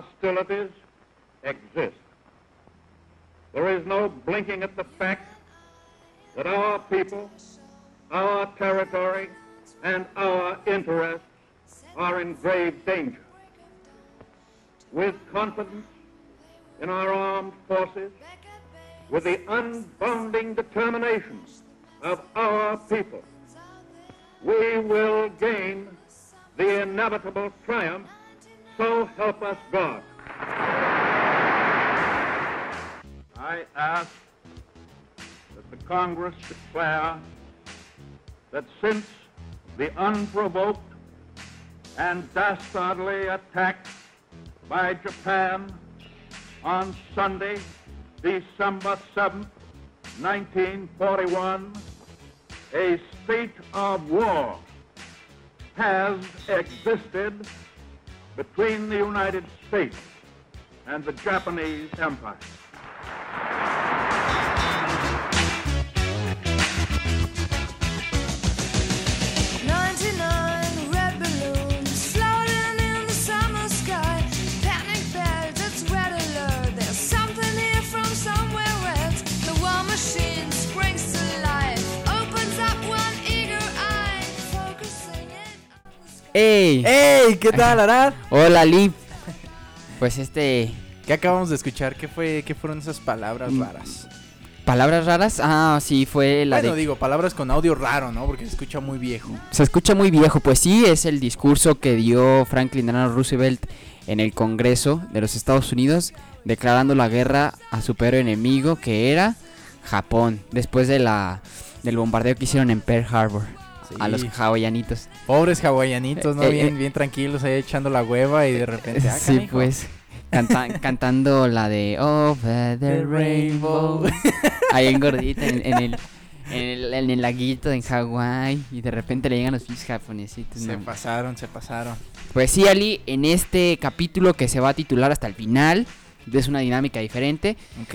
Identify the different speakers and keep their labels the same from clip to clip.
Speaker 1: hostilities exist. There is no blinking at the fact that our people, our territory, and our interests are in grave danger. With confidence in our armed forces, with the unbounding determination of our people, we will gain the inevitable triumph, so help us God. I ask that the Congress declare that since the unprovoked and dastardly attack by Japan on Sunday, December 7th, 1941, a state of war has existed between the United States and the Japanese Empire.
Speaker 2: ¡Ey!
Speaker 3: ¡Ey! ¿Qué tal, Arad?
Speaker 2: Hola, Lip. Pues este.
Speaker 3: ¿Qué acabamos de escuchar? ¿Qué fue, qué fueron esas palabras
Speaker 2: Mm,
Speaker 3: raras?
Speaker 2: ¿Palabras raras? Ah, sí, fue la
Speaker 3: bueno,
Speaker 2: de.
Speaker 3: digo, palabras con audio raro, ¿no? Porque se escucha muy viejo.
Speaker 2: Se escucha muy viejo, pues sí, es el discurso que dio Franklin Delano Roosevelt en el Congreso de los Estados Unidos, declarando la guerra a su peor enemigo, que era Japón, después de la del bombardeo que hicieron en Pearl Harbor a los hawaianitos.
Speaker 3: Pobres hawaianitos, ¿no?
Speaker 2: Eh,
Speaker 3: bien,
Speaker 2: eh.
Speaker 3: bien tranquilos ahí echando la hueva y de repente. ah,
Speaker 2: sí, pues. canta- cantando la de Over the Rainbow. Ahí en gordita, en, en el, en, el, en el laguito en Hawái. Y de repente le llegan los pinches japonesitos.
Speaker 3: Se
Speaker 2: no.
Speaker 3: pasaron, se pasaron.
Speaker 2: Pues sí, Ali, en este capítulo que se va a titular hasta el final, es una dinámica diferente,
Speaker 3: ¿Ok?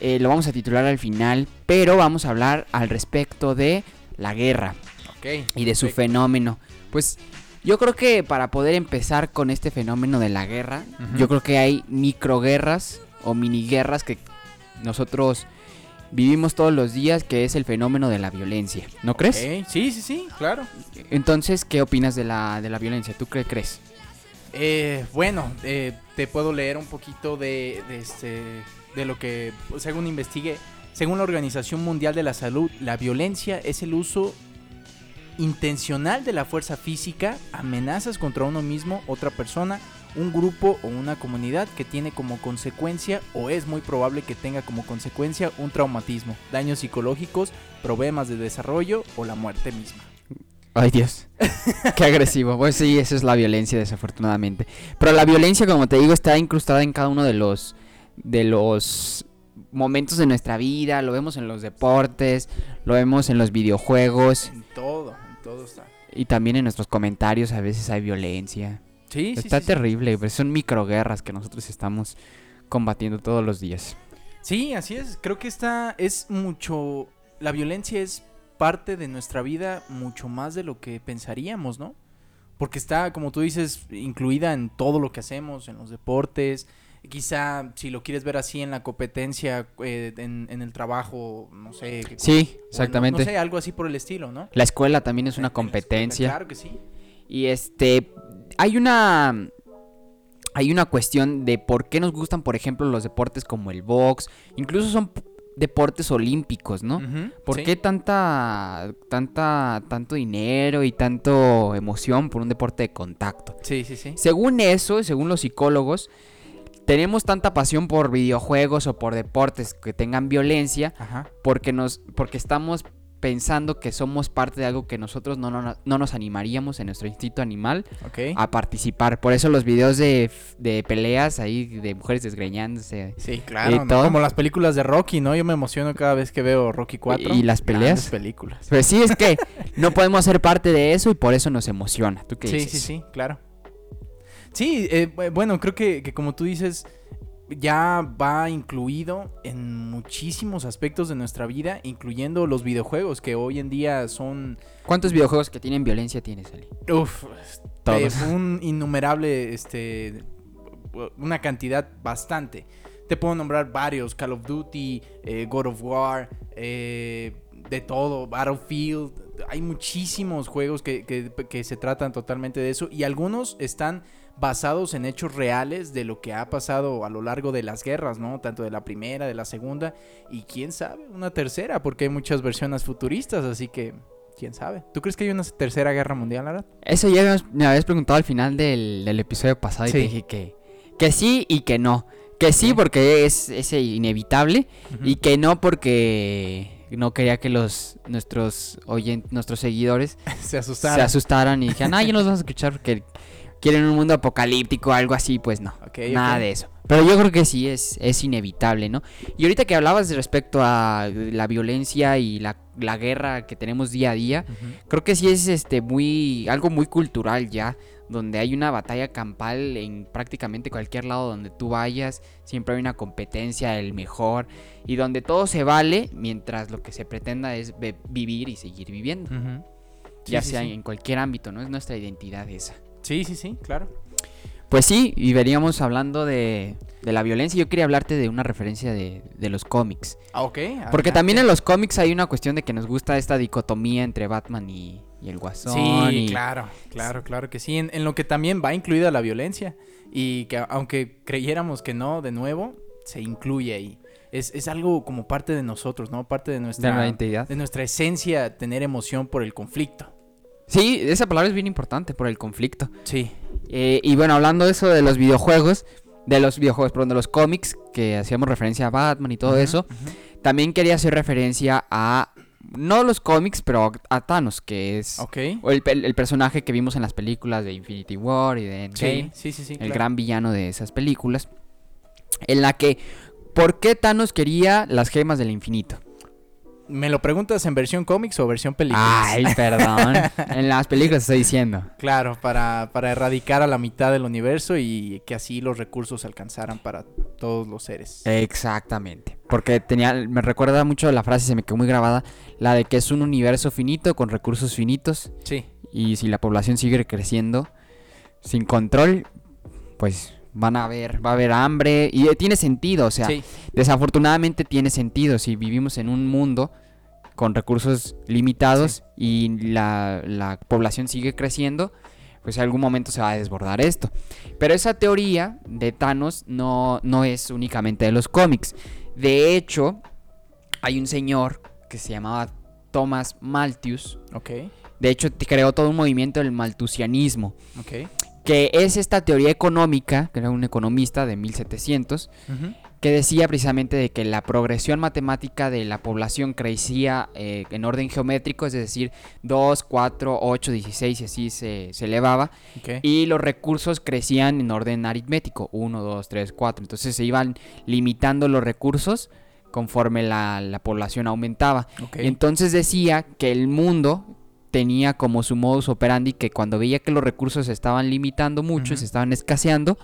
Speaker 2: eh, lo vamos a titular al final, pero vamos a hablar al respecto de la guerra
Speaker 3: Ok.
Speaker 2: y de su fenómeno. Pues yo creo que para poder empezar con este fenómeno de la guerra, yo creo que hay microguerras o miniguerras que nosotros vivimos todos los días, que es el fenómeno de la violencia. ¿No crees?
Speaker 3: Sí, sí, sí, claro.
Speaker 2: Entonces, ¿qué opinas de la, de la violencia? ¿Tú qué crees?
Speaker 3: Eh, bueno, eh, te puedo leer un poquito de, de este, de lo que, según investigué, según la Organización Mundial de la Salud, la violencia es el uso intencional de la fuerza física, amenazas contra uno mismo, otra persona, un grupo o una comunidad que tiene como consecuencia o es muy probable que tenga como consecuencia un traumatismo, daños psicológicos, problemas de desarrollo o la muerte misma.
Speaker 2: Ay Dios, qué agresivo. Pues sí, esa es la violencia desafortunadamente. Pero la violencia, como te digo, está incrustada en cada uno de los de los momentos de nuestra vida. Lo vemos en los deportes, lo vemos en los videojuegos
Speaker 3: En todo, todo está.
Speaker 2: y también en nuestros comentarios. A veces hay violencia.
Speaker 3: Sí,
Speaker 2: está
Speaker 3: sí, sí.
Speaker 2: terrible. pues son microguerras que nosotros estamos combatiendo todos los días.
Speaker 3: Sí, así es. Creo que esta es mucho. La violencia es parte de nuestra vida mucho más de lo que pensaríamos, ¿no? Porque está, como tú dices, incluida en todo lo que hacemos, en los deportes. Quizá, si lo quieres ver así, en la competencia, eh, en, en el trabajo, no sé. que-
Speaker 2: Sí,
Speaker 3: no-
Speaker 2: exactamente.
Speaker 3: No, sé, algo así por el estilo, ¿no?
Speaker 2: La escuela también es una
Speaker 3: en la escuela,
Speaker 2: competencia.
Speaker 3: Claro que sí.
Speaker 2: Y este, hay una, hay una cuestión de por qué nos gustan, por ejemplo, los deportes como el box, incluso son deportes olímpicos, ¿no? ¿Por
Speaker 3: sí.
Speaker 2: qué tanta, tanta, tanto dinero y tanto emoción por un deporte de contacto?
Speaker 3: Sí, sí, sí.
Speaker 2: Según eso, y según los psicólogos, tenemos tanta pasión por videojuegos o por deportes que tengan violencia
Speaker 3: Ajá.
Speaker 2: porque nos, porque estamos pensando que somos parte de algo que nosotros no, no, no nos animaríamos en nuestro instinto animal a participar. Por eso los videos de, de peleas ahí de mujeres desgreñándose.
Speaker 3: Sí, claro. Como las películas de Rocky, ¿no? Yo me emociono cada vez que veo Rocky 4.
Speaker 2: ¿Y las peleas?
Speaker 3: Grandes películas.
Speaker 2: Pues sí, es que no podemos ser parte de eso y por eso nos emociona. ¿Tú qué
Speaker 3: Sí,
Speaker 2: dices?
Speaker 3: sí, sí, claro. Sí, eh, bu- bueno, creo que, que como tú dices, ya va incluido en muchísimos aspectos de nuestra vida, incluyendo los videojuegos, que hoy en día son
Speaker 2: ¿Cuántos videojuegos que tienen violencia tienes, Ali?
Speaker 3: uf,
Speaker 2: Todos.
Speaker 3: eh, un innumerable este una cantidad bastante. Te puedo nombrar varios, Call of Duty, eh, God of War, eh, de todo, Battlefield. Hay muchísimos juegos que, que- que se tratan totalmente de eso y algunos están basados en hechos reales de lo que ha pasado a lo largo de las guerras, ¿no? Tanto de la primera, de la segunda y quién sabe, una tercera, porque hay muchas versiones futuristas, así que quién sabe. ¿Tú crees que hay una tercera guerra mundial, Arad?
Speaker 2: Eso ya me habías preguntado al final del, del episodio pasado y te dije que, que sí y que no. Que sí porque es, es inevitable y que no porque no quería que los nuestros oyentes, nuestros seguidores
Speaker 3: se asustaron.
Speaker 2: se asustaran y dijeran, ah, ya nos vamos a escuchar porque quieren un mundo apocalíptico algo así, pues no. Nada de eso. Pero yo creo que sí es, es inevitable, ¿no? Y ahorita que hablabas respecto a la violencia y la, la guerra que tenemos día a día, creo que sí es este muy algo muy cultural ya, donde hay una batalla campal en prácticamente cualquier lado donde tú vayas, siempre hay una competencia el mejor y donde todo se vale mientras lo que se pretenda es vivir y seguir viviendo.
Speaker 3: Sí,
Speaker 2: ya
Speaker 3: sí,
Speaker 2: sea
Speaker 3: sí.
Speaker 2: en cualquier ámbito, ¿no? Es nuestra identidad esa.
Speaker 3: Sí, sí, sí, claro.
Speaker 2: Pues sí, y veríamos hablando de, de la violencia. Yo quería hablarte de una referencia de, de los cómics.
Speaker 3: Ah, ok.
Speaker 2: Porque
Speaker 3: adelante.
Speaker 2: también en los cómics hay una cuestión de que nos gusta esta dicotomía entre Batman y, y el Guasón.
Speaker 3: Sí,
Speaker 2: y-
Speaker 3: claro, claro, claro que sí. En, en lo que también va incluida la violencia. Y que aunque creyéramos que no, de nuevo, se incluye ahí. Es, es algo como parte de nosotros, ¿no? Parte de nuestra,
Speaker 2: identidad.
Speaker 3: de nuestra esencia tener emoción por el conflicto.
Speaker 2: Sí, esa palabra es bien importante por el conflicto.
Speaker 3: Sí.
Speaker 2: Eh, y bueno, hablando de eso de los videojuegos, de los videojuegos, perdón, de los cómics, que hacíamos referencia a Batman y todo eso, también quería hacer referencia a, no los cómics, pero a Thanos, que es el, el- el personaje que vimos en las películas de Infinity War y de Endgame.
Speaker 3: Sí, sí, sí, sí.
Speaker 2: el
Speaker 3: claro.
Speaker 2: gran villano de esas películas, en la que, ¿por qué Thanos quería las gemas del infinito?
Speaker 3: ¿Me lo preguntas en versión cómics o versión películas?
Speaker 2: Ay, perdón. en las películas estoy diciendo.
Speaker 3: Claro, para, para erradicar a la mitad del universo y que así los recursos alcanzaran para todos los seres.
Speaker 2: Exactamente. Porque tenía, me recuerda mucho la frase, se me quedó muy grabada, la de que es un universo finito con recursos finitos
Speaker 3: Sí,
Speaker 2: y si la población sigue creciendo sin control, pues van a haber, va a haber hambre y eh, tiene sentido, o sea,
Speaker 3: sí.
Speaker 2: Desafortunadamente tiene sentido si vivimos en un mundo con recursos limitados y la, la población sigue creciendo, pues en algún momento se va a desbordar esto. Pero esa teoría de Thanos no, no es únicamente de los cómics. De hecho, hay un señor que se llamaba Thomas Malthus.
Speaker 3: Ok,
Speaker 2: De hecho, creó todo un movimiento del malthusianismo,
Speaker 3: ok.
Speaker 2: Que es esta teoría económica, que era un economista de 1700,
Speaker 3: Ujú.
Speaker 2: que decía precisamente de que la progresión matemática de la población crecía eh, en orden geométrico, es decir, 2, 4, 8, 16 y así se, se elevaba,
Speaker 3: Ok.
Speaker 2: y los recursos crecían en orden aritmético, 1, 2, 3, 4, entonces se iban limitando los recursos conforme la, la población aumentaba.
Speaker 3: ok.
Speaker 2: Y entonces decía que el mundo tenía como su modus operandi que cuando veía que los recursos se estaban limitando mucho, se estaban escaseando,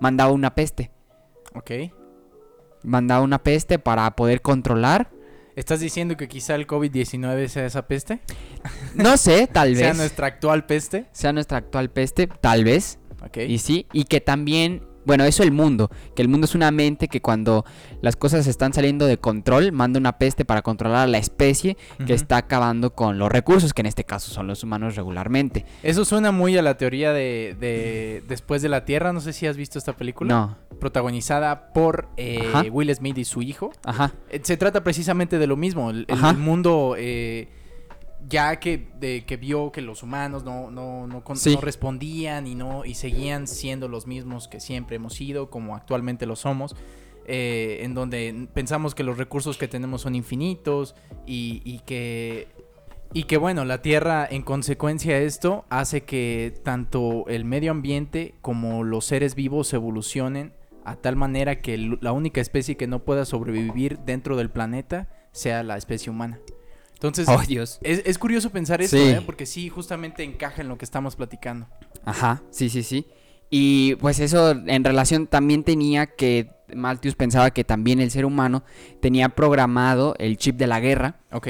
Speaker 2: mandaba una peste
Speaker 3: Ok.
Speaker 2: mandaba una peste para poder controlar.
Speaker 3: ¿Estás diciendo que quizá el COVID-19 sea esa peste?
Speaker 2: No sé, tal
Speaker 3: ¿Sea
Speaker 2: vez.
Speaker 3: nuestra actual peste?
Speaker 2: Sea nuestra actual peste, tal vez.
Speaker 3: Ok.
Speaker 2: Y sí, y que también, bueno, eso el mundo, que el mundo es una mente que cuando las cosas están saliendo de control, manda una peste para controlar a la especie que está acabando con los recursos, que en este caso son los humanos regularmente.
Speaker 3: Eso suena muy a la teoría de, de Después de la Tierra. No sé si has visto esta película.
Speaker 2: No,
Speaker 3: Protagonizada por eh. Will Smith y su hijo.
Speaker 2: ajá,
Speaker 3: Eh, Se trata precisamente de lo mismo. El, el mundo, eh, ya que, de, que vio que los humanos no, no, no, con-
Speaker 2: Sí.
Speaker 3: no respondían y, no, y seguían siendo los mismos que siempre hemos sido, como actualmente lo somos. eh, en donde pensamos que los recursos que tenemos son infinitos y, y que y que bueno, la Tierra en consecuencia de esto hace que tanto el medio ambiente como los seres vivos evolucionen a tal manera que la única especie que no pueda sobrevivir dentro del planeta sea la especie humana. Entonces,
Speaker 2: oh Dios.
Speaker 3: es, es curioso pensar esto,
Speaker 2: Sí.
Speaker 3: ¿eh? porque sí, justamente encaja en lo que estamos platicando.
Speaker 2: Ajá, sí, sí, sí. Y pues eso en relación también tenía que Malthus pensaba que también el ser humano tenía programado el chip de la guerra
Speaker 3: Ok.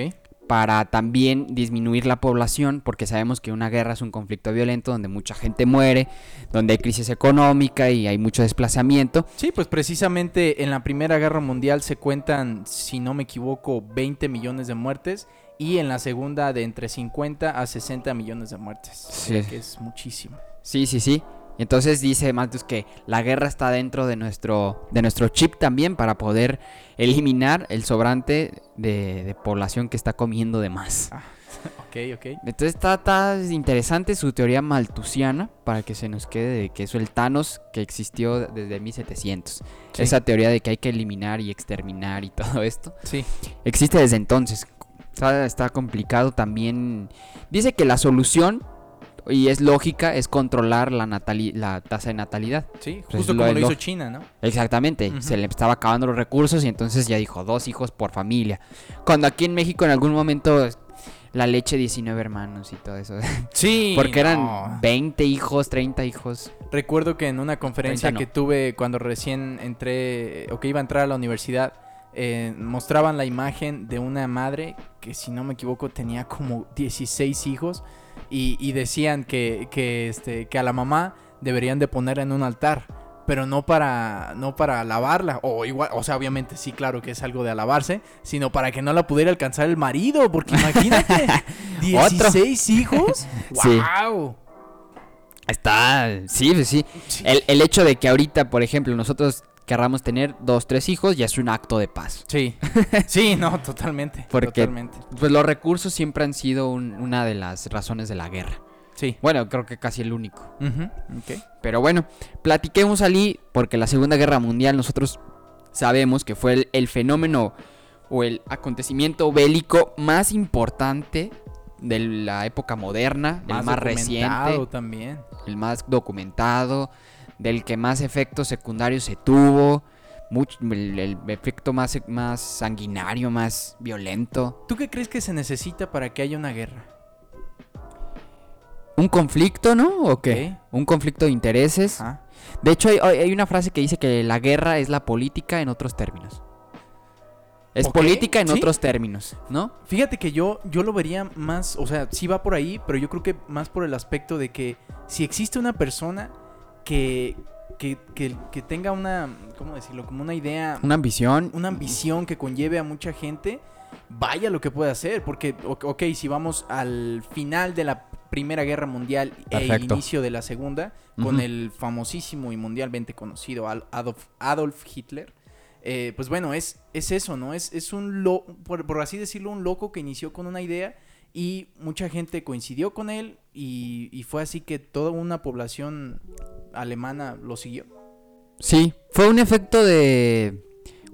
Speaker 2: Para también disminuir la población, porque sabemos que una guerra es un conflicto violento donde mucha gente muere, donde hay crisis económica y hay mucho desplazamiento.
Speaker 3: Sí, pues precisamente en la Primera Guerra Mundial se cuentan, si no me equivoco, 20 millones de muertes y en la segunda de entre 50 a 60 millones de muertes.
Speaker 2: Sí.
Speaker 3: Que es muchísimo.
Speaker 2: Sí, sí, sí. Entonces dice Malthus que la guerra está dentro de nuestro, de nuestro chip también para poder eliminar el sobrante de, de población que está comiendo de más.
Speaker 3: Ah, ok, ok.
Speaker 2: Entonces está, está interesante su teoría malthusiana para que se nos quede de que es el Thanos que existió desde 1700.
Speaker 3: Sí.
Speaker 2: Esa teoría de que hay que eliminar y exterminar y todo esto
Speaker 3: Sí.
Speaker 2: existe desde entonces. Está, está complicado también. Dice que la solución, y es lógica, es controlar la, natali- la tasa de natalidad.
Speaker 3: Sí,
Speaker 2: Pues
Speaker 3: justo como lo
Speaker 2: lo-
Speaker 3: hizo China, ¿no?
Speaker 2: Exactamente, se le estaba acabando los recursos y entonces ya dijo dos hijos por familia. Cuando aquí en México en algún momento la leche 19 hermanos y todo eso.
Speaker 3: Sí.
Speaker 2: Porque eran
Speaker 3: no.
Speaker 2: 20 hijos, 30 hijos.
Speaker 3: Recuerdo que en una conferencia
Speaker 2: 30 no.
Speaker 3: que tuve cuando recién entré o que iba a entrar a la universidad, eh, mostraban la imagen de una madre que si no me equivoco tenía como 16 hijos y, y decían que, que, este, que a la mamá deberían de poner en un altar. Pero no para, no para alabarla, o igual, o sea, obviamente sí, claro que es algo de alabarse, sino para que no la pudiera alcanzar el marido, porque imagínate, 16 hijos,
Speaker 2: Sí.
Speaker 3: wow.
Speaker 2: Está, sí, pues sí. El, el hecho de que ahorita, por ejemplo, nosotros querramos tener dos, tres hijos, ya es un acto de paz.
Speaker 3: Sí, sí, no, totalmente.
Speaker 2: Porque-
Speaker 3: Totalmente.
Speaker 2: Pues los recursos siempre han sido un- una de las razones de la guerra.
Speaker 3: Sí.
Speaker 2: Bueno, creo que casi el único.
Speaker 3: Ok.
Speaker 2: Pero bueno, platiquemos allí, porque la Segunda Guerra Mundial nosotros sabemos que fue el, el fenómeno o el acontecimiento bélico más importante de la época moderna, el más
Speaker 3: documentado
Speaker 2: reciente,
Speaker 3: también.
Speaker 2: el más documentado, del que más efectos secundarios se tuvo, much- el, el efecto más, más sanguinario, más violento.
Speaker 3: ¿Tú qué crees que se necesita para que haya una guerra?
Speaker 2: Un conflicto, ¿no? ¿O qué? Un conflicto de intereses.
Speaker 3: Ajá.
Speaker 2: De hecho, hay, hay una frase que dice que la guerra es la política en otros términos. Es política en
Speaker 3: sí.
Speaker 2: otros términos, ¿no?
Speaker 3: Fíjate que yo, yo lo vería más, o sea, sí va por ahí, pero yo creo que más por el aspecto de que si existe una persona que, que, que, que tenga una, ¿cómo decirlo? Como una idea,
Speaker 2: Una ambición.
Speaker 3: una ambición que conlleve a mucha gente, vaya lo que puede hacer. Porque, ok, si vamos al final de la Primera Guerra Mundial e
Speaker 2: Perfecto.
Speaker 3: inicio de la Segunda, con el famosísimo y mundialmente conocido Adolf Hitler, eh, pues bueno, es, es eso, ¿no? Es, es un, lo, por, por así decirlo, un loco que inició con una idea y mucha gente coincidió con él y, y fue así que toda una población alemana lo siguió.
Speaker 2: Sí, fue un efecto de...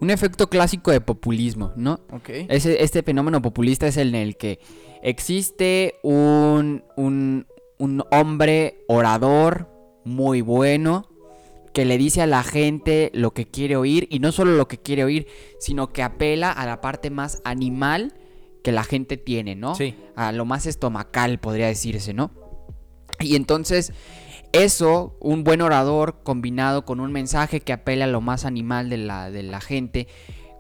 Speaker 2: Un efecto clásico de populismo, ¿no? Ese, este fenómeno populista es el en el que existe un, un, un hombre orador muy bueno que le dice a la gente lo que quiere oír y no solo lo que quiere oír, sino que apela a la parte más animal que la gente tiene, ¿no?
Speaker 3: Sí.
Speaker 2: A lo más estomacal, podría decirse, ¿no? Y entonces eso, un buen orador combinado con un mensaje que apela a lo más animal de la, de la gente,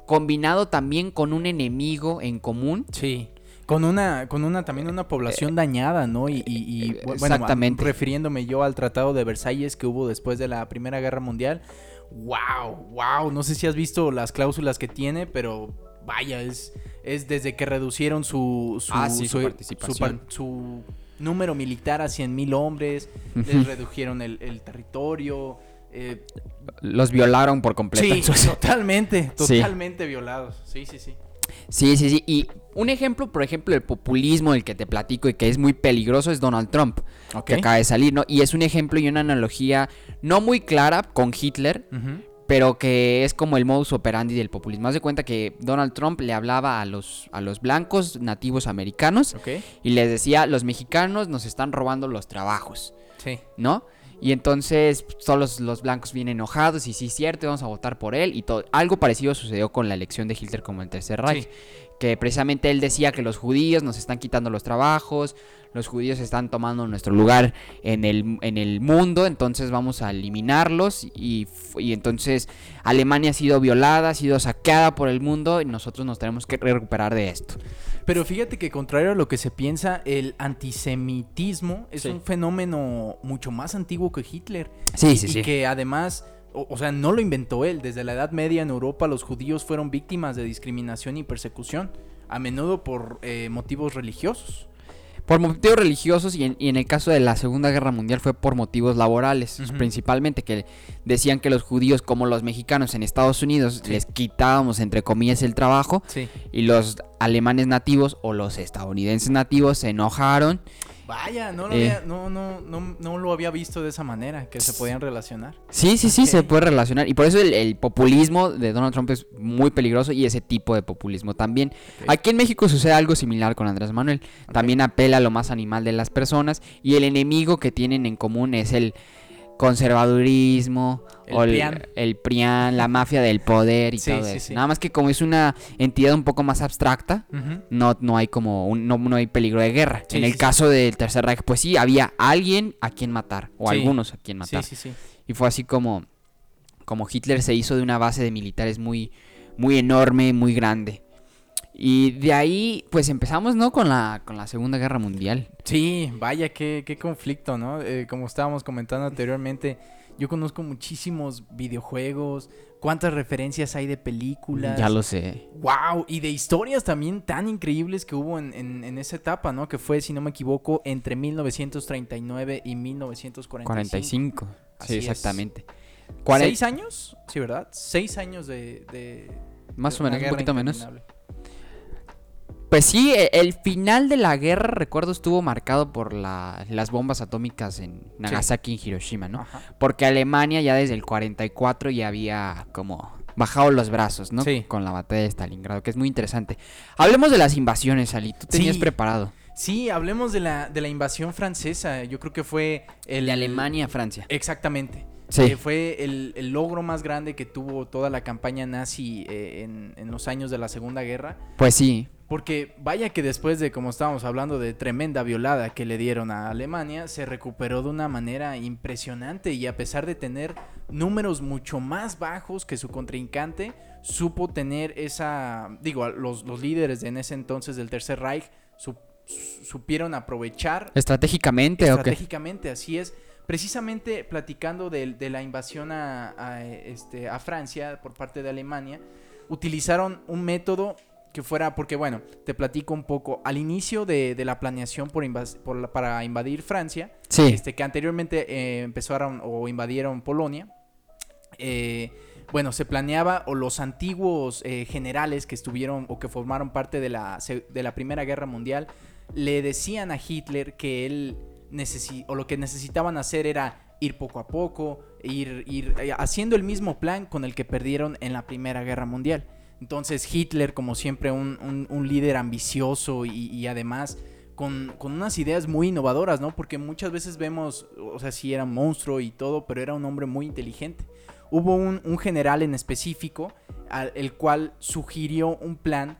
Speaker 2: combinado también con un enemigo en común.
Speaker 3: Sí. Con una, con una, también una población dañada, ¿no? Y, y- y,
Speaker 2: eh,
Speaker 3: bueno,
Speaker 2: exactamente.
Speaker 3: refiriéndome yo al Tratado de Versalles que hubo después de la Primera Guerra Mundial. ¡Wow! ¡Wow! No sé si has visto las cláusulas que tiene, pero vaya, es, es desde que reducieron su, su,
Speaker 2: Ah, sí, su
Speaker 3: su-
Speaker 2: participación.
Speaker 3: su número militar a 100 mil hombres, les redujeron el, el territorio. eh,
Speaker 2: Los violaron por completo.
Speaker 3: sí, totalmente,
Speaker 2: Sí.
Speaker 3: totalmente violados. Sí, sí, sí.
Speaker 2: Sí, sí, sí. Y un ejemplo, por ejemplo, el populismo del que te platico y que es muy peligroso es Donald Trump, que acaba de salir, ¿no? Y es un ejemplo y una analogía no muy clara con Hitler. Pero que es como el modus operandi del populismo. Haz de cuenta que Donald Trump le hablaba a los, a los blancos nativos americanos
Speaker 3: Ok.
Speaker 2: y les decía, los mexicanos nos están robando los trabajos,
Speaker 3: Sí.
Speaker 2: ¿no? Y entonces todos los, blancos vienen enojados y sí es cierto, vamos a votar por él y todo. Algo parecido sucedió con la elección de Hitler como el Tercer Reich.
Speaker 3: Sí.
Speaker 2: Que precisamente él decía que los judíos nos están quitando los trabajos, los judíos están tomando nuestro lugar en el, en el mundo, entonces vamos a eliminarlos y, y entonces Alemania ha sido violada, ha sido saqueada por el mundo y nosotros nos tenemos que recuperar de esto.
Speaker 3: Pero fíjate que contrario a lo que se piensa, el antisemitismo es
Speaker 2: Sí.
Speaker 3: un fenómeno mucho más antiguo que Hitler.
Speaker 2: Sí,
Speaker 3: y,
Speaker 2: sí,
Speaker 3: y que además, o, o sea, no lo inventó él. Desde la Edad Media en Europa los judíos fueron víctimas de discriminación y persecución, a menudo por eh, motivos religiosos.
Speaker 2: Por motivos religiosos y en, y en el caso de la Segunda Guerra Mundial fue por motivos laborales, principalmente que decían que los judíos como los mexicanos en Estados Unidos
Speaker 3: Sí.
Speaker 2: les quitábamos entre comillas el trabajo
Speaker 3: Sí.
Speaker 2: y los alemanes nativos o los estadounidenses nativos se enojaron.
Speaker 3: Vaya, no lo,
Speaker 2: Eh.
Speaker 3: había, no, no, no, no lo había visto de esa manera, que se podían relacionar.
Speaker 2: Sí, sí, sí, se puede relacionar y por eso el, el populismo de Donald Trump es muy peligroso y ese tipo de populismo también. Aquí en México sucede algo similar con Andrés Manuel. También apela a lo más animal de las personas y el enemigo que tienen en común es el conservadurismo
Speaker 3: El
Speaker 2: o el,
Speaker 3: PRIAN.
Speaker 2: el PRIAN, la mafia del poder y
Speaker 3: Sí,
Speaker 2: todo
Speaker 3: sí,
Speaker 2: eso.
Speaker 3: sí.
Speaker 2: Nada más que como es una entidad un poco más abstracta, no, no hay como un- no, no hay peligro de guerra. En el caso del Tercer Reich, pues sí, había alguien a quien matar o algunos a quien matar. Y fue así como, como Hitler se hizo de una base de militares muy, muy enorme, muy grande. Y de ahí, pues empezamos, ¿no? Con la, con la Segunda Guerra Mundial.
Speaker 3: Sí, vaya, qué, qué conflicto, ¿no? Eh, como estábamos comentando anteriormente, yo conozco muchísimos videojuegos, cuántas referencias hay de películas.
Speaker 2: Ya lo sé.
Speaker 3: Wow, y de historias también tan increíbles que hubo en, en- en esa etapa, ¿no? Que fue, si no me equivoco, entre 1939 y 1945.
Speaker 2: 45.
Speaker 3: Así
Speaker 2: sí,
Speaker 3: es.
Speaker 2: exactamente. Cuaren-
Speaker 3: ¿Seis años? Sí, ¿verdad? Seis años de... de-
Speaker 2: Más
Speaker 3: de
Speaker 2: o menos, un poquito menos. Pues sí, e- el final de la guerra, recuerdo, estuvo marcado por la- las bombas atómicas en Nagasaki y Hiroshima, ¿no?
Speaker 3: Ajá.
Speaker 2: Porque Alemania ya desde el 44 ya había como bajado los brazos, ¿no?
Speaker 3: Sí.
Speaker 2: Con la batalla de Stalingrado, que es muy interesante. Hablemos de las invasiones, Ali. Tú tenías
Speaker 3: Sí.
Speaker 2: preparado.
Speaker 3: Sí, hablemos de la, de la invasión francesa. Yo creo que fue el...
Speaker 2: De Alemania a Francia.
Speaker 3: Exactamente.
Speaker 2: Sí.
Speaker 3: Eh, fue el, el logro más grande que tuvo toda la campaña nazi eh, en, en los años de la Segunda Guerra.
Speaker 2: Pues sí.
Speaker 3: Porque vaya que después de, como estábamos hablando, de tremenda violada que le dieron a Alemania, se recuperó de una manera impresionante y a pesar de tener números mucho más bajos que su contrincante, supo tener esa, digo, los, los líderes de en ese entonces del Tercer Reich su- su- supieron aprovechar
Speaker 2: ¿Estratégicamente
Speaker 3: estratégicamente, así es. Precisamente platicando de, de la invasión a, a, este, a Francia por parte de Alemania, utilizaron un método que fuera, porque bueno, te platico un poco, al inicio de, de la planeación por invas- por la- para invadir Francia,
Speaker 2: Sí.
Speaker 3: este, que anteriormente eh, empezaron o invadieron Polonia, eh, bueno, se planeaba, o los antiguos eh, generales que estuvieron o que formaron parte de la, de la Primera Guerra Mundial, le decían a Hitler que él necesi o lo que necesitaban hacer era ir poco a poco, ir, ir eh, haciendo el mismo plan con el que perdieron en la Primera Guerra Mundial. Entonces Hitler, como siempre, un, un- líder ambicioso y, y además con, con unas ideas muy innovadoras, ¿no? Porque muchas veces vemos, o sea, sí era un monstruo y todo, pero era un hombre muy inteligente. Hubo un, un general en específico, al, el cual sugirió un plan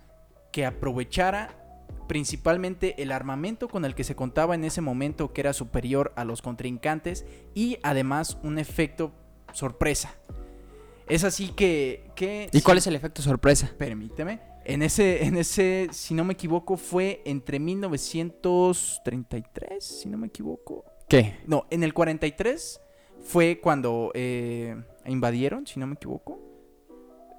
Speaker 3: que aprovechara principalmente el armamento con el que se contaba en ese momento, que era superior a los contrincantes, y además un efecto sorpresa. Es así que... que
Speaker 2: ¿Y cuál es el efecto sorpresa?
Speaker 3: Permíteme. En ese, en ese, si no me equivoco, fue entre 1933, si no me equivoco.
Speaker 2: ¿Qué?
Speaker 3: No, en el 43 fue cuando eh, invadieron, si no me equivoco.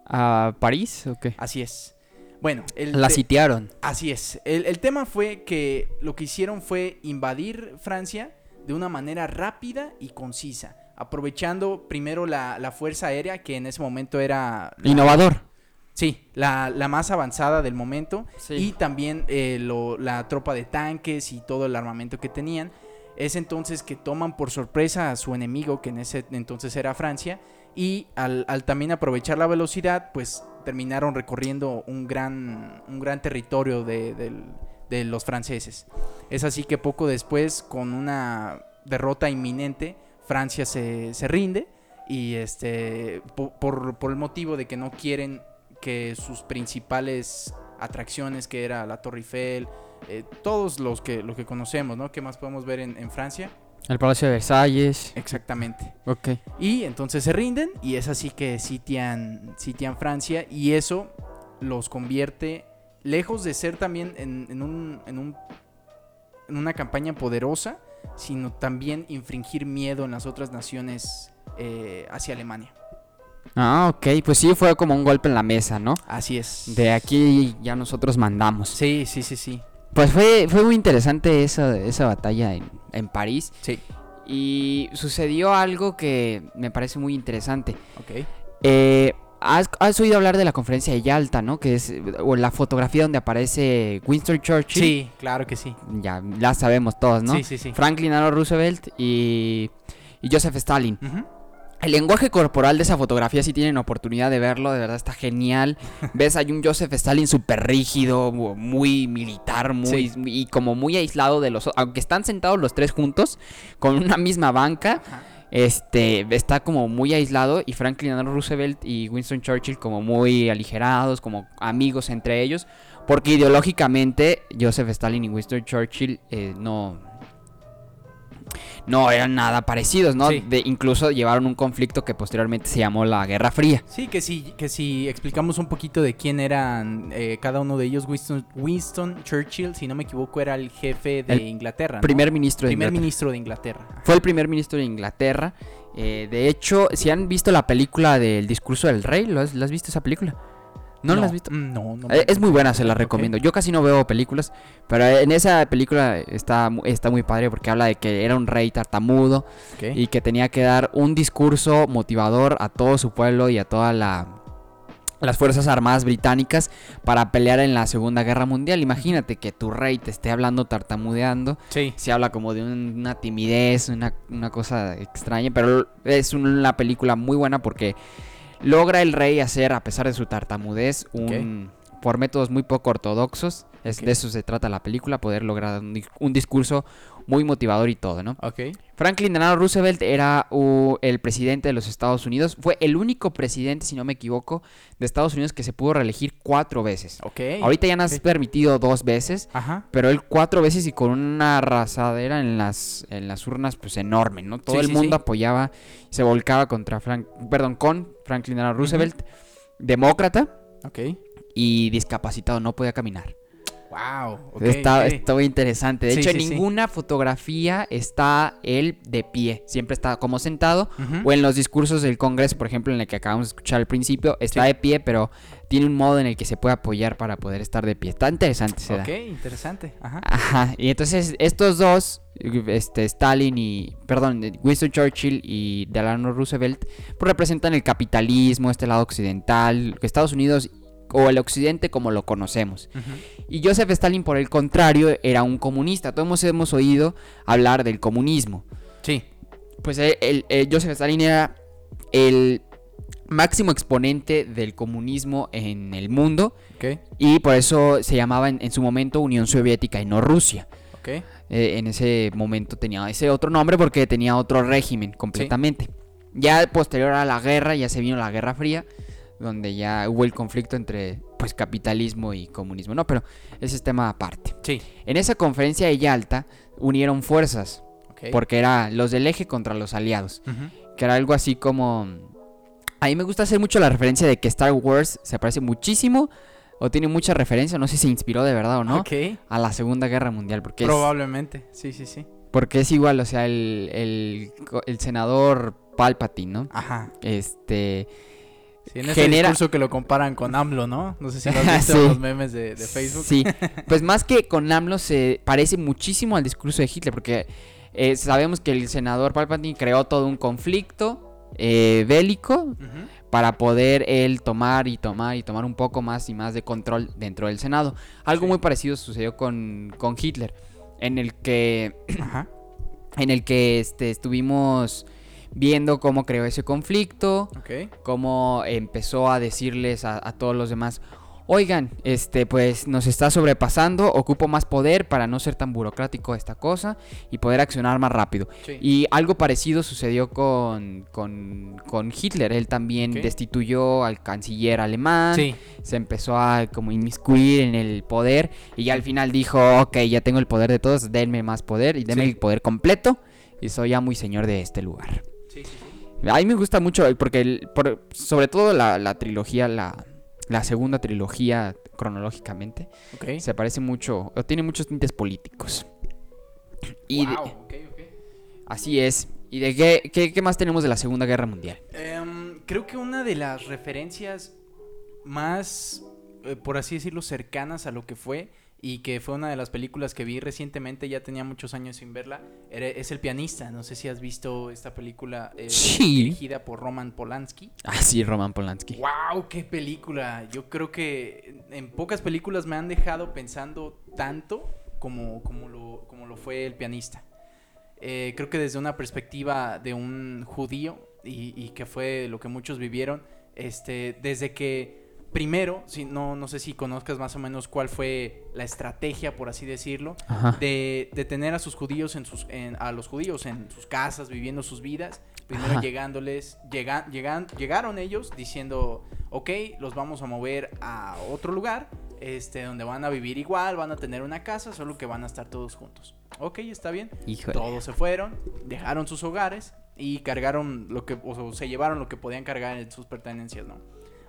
Speaker 2: ¿A París o qué?
Speaker 3: Así es. Bueno, el
Speaker 2: La sitiaron.
Speaker 3: así es. El, el tema fue que lo que hicieron fue invadir Francia de una manera rápida y concisa, aprovechando primero la, la fuerza aérea, que en ese momento era... la-
Speaker 2: Innovador.
Speaker 3: Sí, la, la más avanzada del momento.
Speaker 2: Sí.
Speaker 3: Y también eh, lo- la tropa de tanques y todo el armamento que tenían. Es entonces que toman por sorpresa a su enemigo, que en ese entonces era Francia. Y al, al también aprovechar la velocidad, pues terminaron recorriendo un gran, un gran territorio de, de los franceses. Es así que poco después, con una derrota inminente, Francia se, se rinde. Y este, po- por, por el motivo de que no quieren que sus principales atracciones, que era la Torre Eiffel, eh, todos los que, lo que conocemos, ¿no? ¿Qué más podemos ver en, en Francia?
Speaker 2: El Palacio de Versalles.
Speaker 3: Exactamente.
Speaker 2: Ok.
Speaker 3: Y entonces se rinden y es así que sitian, sitian Francia y eso los convierte lejos de ser también en, en un, en, un, en una campaña poderosa, sino también infringir miedo en las otras naciones eh, hacia Alemania.
Speaker 2: Ah, ok, pues sí, fue como un golpe en la mesa, ¿no?
Speaker 3: Así es.
Speaker 2: De aquí ya nosotros mandamos.
Speaker 3: Sí, sí, sí, sí.
Speaker 2: Pues fue, fue muy interesante esa, esa batalla en, en París.
Speaker 3: Sí,
Speaker 2: Y sucedió algo que me parece muy interesante.
Speaker 3: ok.
Speaker 2: Eh, ¿has, has oído hablar de la conferencia de Yalta, ¿no? Que es o la fotografía donde aparece Winston Churchill.
Speaker 3: Sí, claro que sí.
Speaker 2: Ya la sabemos todos, ¿no?
Speaker 3: Sí, sí, sí.
Speaker 2: Franklin Delano Roosevelt y, y Joseph Stalin. El lenguaje corporal de esa fotografía, si tienen oportunidad de verlo, de verdad está genial. Ves, hay un Joseph Stalin súper rígido, mu- muy militar, muy,
Speaker 3: Sí.
Speaker 2: y como muy aislado de los... o- Aunque están sentados los tres juntos, con una misma banca,
Speaker 3: Ajá.
Speaker 2: Este, está como muy aislado. Y Franklin Roosevelt y Winston Churchill como muy aligerados, como amigos entre ellos. Porque ideológicamente Joseph Stalin y Winston Churchill eh, no... No eran nada parecidos, ¿no?
Speaker 3: Sí.
Speaker 2: De, incluso llevaron un conflicto que posteriormente se llamó la Guerra Fría.
Speaker 3: Sí, que si, que si explicamos un poquito de quién eran eh, cada uno de ellos, Winston, Winston Churchill, si no me equivoco, era el jefe de
Speaker 2: El
Speaker 3: Inglaterra. ¿no?
Speaker 2: Primer ministro de
Speaker 3: Primer
Speaker 2: Inglaterra.
Speaker 3: ministro de Inglaterra.
Speaker 2: Fue el primer ministro de Inglaterra. Eh, de hecho, si han visto la película del discurso del rey, ¿lo has, la has visto esa película? ¿No, la has visto?
Speaker 3: Mm, No, no.
Speaker 2: Eh, Es muy buena, se la recomiendo. Yo casi no veo películas, pero en esa película está, está muy padre porque habla de que era un rey tartamudo y que tenía que dar un discurso motivador a todo su pueblo y a todas las Fuerzas Armadas británicas para pelear en la Segunda Guerra Mundial. Imagínate que tu rey te esté hablando tartamudeando.
Speaker 3: Sí.
Speaker 2: Se habla como de un- una timidez, una, una cosa extraña, pero es una película muy buena porque logra el rey hacer, a pesar de su tartamudez, un, por métodos muy poco ortodoxos, es, de eso se trata la película, poder lograr un, di- un discurso muy motivador y todo, ¿no?
Speaker 3: Ok.
Speaker 2: Franklin Delano Roosevelt era uh, el presidente de los Estados Unidos, fue el único presidente, si no me equivoco, de Estados Unidos que se pudo reelegir cuatro veces.
Speaker 3: Ok.
Speaker 2: Ahorita ya nos has permitido dos veces,
Speaker 3: Ajá.
Speaker 2: pero él cuatro veces y con una arrasadera en las, en las urnas, pues enorme, ¿no? Todo
Speaker 3: Sí,
Speaker 2: el
Speaker 3: sí,
Speaker 2: mundo
Speaker 3: sí.
Speaker 2: apoyaba, se volcaba contra Frank, perdón, con Franklin Delano Roosevelt, demócrata
Speaker 3: Ok.
Speaker 2: Y discapacitado, no podía caminar.
Speaker 3: Wow.
Speaker 2: está, muy interesante. De
Speaker 3: Sí,
Speaker 2: hecho,
Speaker 3: sí,
Speaker 2: en
Speaker 3: sí.
Speaker 2: ninguna fotografía está él de pie, siempre está como sentado. O en los discursos del Congreso, por ejemplo, en el que acabamos de escuchar al principio, está de pie, pero tiene un modo en el que se puede apoyar para poder estar de pie. Está interesante.
Speaker 3: Ok, interesante. Ajá.
Speaker 2: Ajá, y entonces estos dos, este, Stalin y, perdón, Winston Churchill y Delano Roosevelt, pues representan el capitalismo, este lado occidental, Estados Unidos o el occidente como lo conocemos. Y Joseph Stalin, por el contrario, era un comunista. Todos hemos oído hablar del comunismo.
Speaker 3: Sí.
Speaker 2: Pues el, el- el Joseph Stalin era el máximo exponente del comunismo en el mundo y por eso se llamaba en, en su momento Unión Soviética y no Rusia. Eh, en ese momento tenía ese otro nombre porque tenía otro régimen completamente. Ya posterior a la guerra, ya se vino la Guerra Fría, donde ya hubo el conflicto entre pues capitalismo y comunismo, ¿no? Pero ese es tema aparte.
Speaker 3: Sí.
Speaker 2: En esa conferencia de Yalta unieron fuerzas, porque era los del eje contra los aliados, que era algo así como... A mí me gusta hacer mucho la referencia de que Star Wars se parece muchísimo, o tiene mucha referencia, no sé si se inspiró de verdad o no,
Speaker 3: Ok.
Speaker 2: a la Segunda Guerra Mundial, porque es,
Speaker 3: Probablemente. Sí, sí, sí.
Speaker 2: porque es igual, o sea, el, el, el senador Palpatine, ¿no?
Speaker 3: Ajá.
Speaker 2: Este...
Speaker 3: Sí, en ese
Speaker 2: Genera-
Speaker 3: discurso que lo comparan con AMLO, ¿no? No sé si lo has visto
Speaker 2: Sí.
Speaker 3: en los memes de, de Facebook.
Speaker 2: Sí, pues más que con AMLO se parece muchísimo al discurso de Hitler, porque eh, sabemos que el senador Palpatine creó todo un conflicto eh, bélico para poder él tomar y tomar y tomar un poco más y más de control dentro del Senado. Algo
Speaker 3: Sí.
Speaker 2: muy parecido sucedió con, con Hitler, en el que,
Speaker 3: Ajá.
Speaker 2: en el que este, estuvimos viendo cómo creó ese conflicto, cómo empezó a decirles a, a todos los demás, oigan, este, pues nos está sobrepasando, ocupo más poder para no ser tan burocrático esta cosa y poder accionar más rápido.
Speaker 3: Sí.
Speaker 2: Y algo parecido sucedió con, con, con Hitler, él también destituyó al canciller alemán,
Speaker 3: Sí.
Speaker 2: se empezó a como inmiscuir en el poder y ya al final dijo, ok, ya tengo el poder de todos, denme más poder y denme
Speaker 3: Sí.
Speaker 2: el poder completo y soy ya muy señor de este lugar.
Speaker 3: Sí, sí, sí.
Speaker 2: A mí me gusta mucho porque, el- por- sobre todo la, la trilogía, la, la segunda trilogía cronológicamente. Se parece mucho, o tiene muchos tintes políticos. Y de- así es. ¿Y de qué, qué, qué más tenemos de la Segunda Guerra Mundial?
Speaker 3: Em, creo que una de las referencias más, eh, por así decirlo, cercanas a lo que fue y que fue una de las películas que vi recientemente, ya tenía muchos años sin verla, era- es El pianista. No sé si has visto esta película eh,
Speaker 2: Sí.
Speaker 3: dirigida por Roman Polanski.
Speaker 2: Ah, sí, Roman Polanski.
Speaker 3: ¡Wow! ¡Qué película! Yo creo que en pocas películas me han dejado pensando tanto como, como, lo, como lo fue El pianista. Eh, creo que desde una perspectiva de un judío y, y que fue lo que muchos vivieron, este, desde que primero, si, no, no sé si conozcas más o menos cuál fue la estrategia, por así decirlo, de, de tener a sus judíos en sus en- a los judíos en sus casas viviendo sus vidas primero
Speaker 2: Ajá.
Speaker 3: llegándoles llega- llegan, llegaron ellos diciendo ok los vamos a mover a otro lugar este donde van a vivir igual van a tener una casa solo que van a estar todos juntos ok está bien
Speaker 2: Híjole.
Speaker 3: todos se fueron dejaron sus hogares y cargaron lo que o se llevaron lo que podían cargar en sus pertenencias no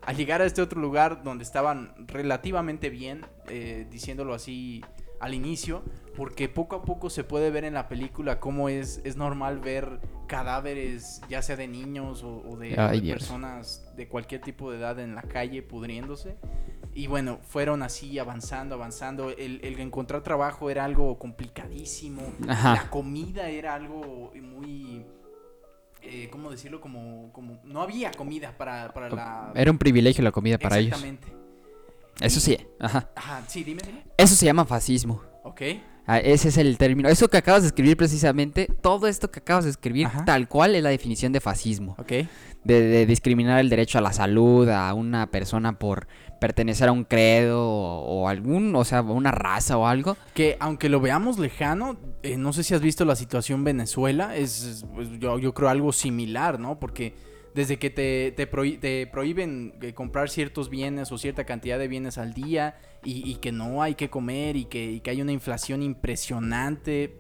Speaker 3: al llegar a este otro lugar donde estaban relativamente bien, eh, diciéndolo así al inicio, porque poco a poco se puede ver en la película cómo es, es normal ver cadáveres, ya sea de niños o, o de,
Speaker 2: Ay,
Speaker 3: de
Speaker 2: Dios.
Speaker 3: personas de cualquier tipo de edad en la calle pudriéndose. Y bueno, fueron así avanzando, avanzando. El, el encontrar trabajo era algo complicadísimo.
Speaker 2: Ajá.
Speaker 3: La comida era algo muy... Eh, ¿Cómo decirlo? Como, como... No había comida para, para la...
Speaker 2: Era un privilegio la comida para ellos.
Speaker 3: Exactamente.
Speaker 2: Eso sí, ajá.
Speaker 3: Ajá, sí, dime, dime.
Speaker 2: Eso se llama fascismo.
Speaker 3: Ok.
Speaker 2: Ah, ese es el término. Eso que acabas de escribir precisamente, todo esto que acabas de escribir,
Speaker 3: Ajá.
Speaker 2: tal cual es la definición de fascismo.
Speaker 3: Ok.
Speaker 2: De, de discriminar el derecho a la salud a una persona por pertenecer a un credo o, o algún, o sea, una raza o algo.
Speaker 3: Que aunque lo veamos lejano, eh, no sé si has visto la situación Venezuela, es, es, pues, yo, yo creo algo similar, ¿no? Porque desde que te, te, prohí- te prohíben eh, comprar ciertos bienes o cierta cantidad de bienes al día y, y que no hay que comer y que, y que hay una inflación impresionante.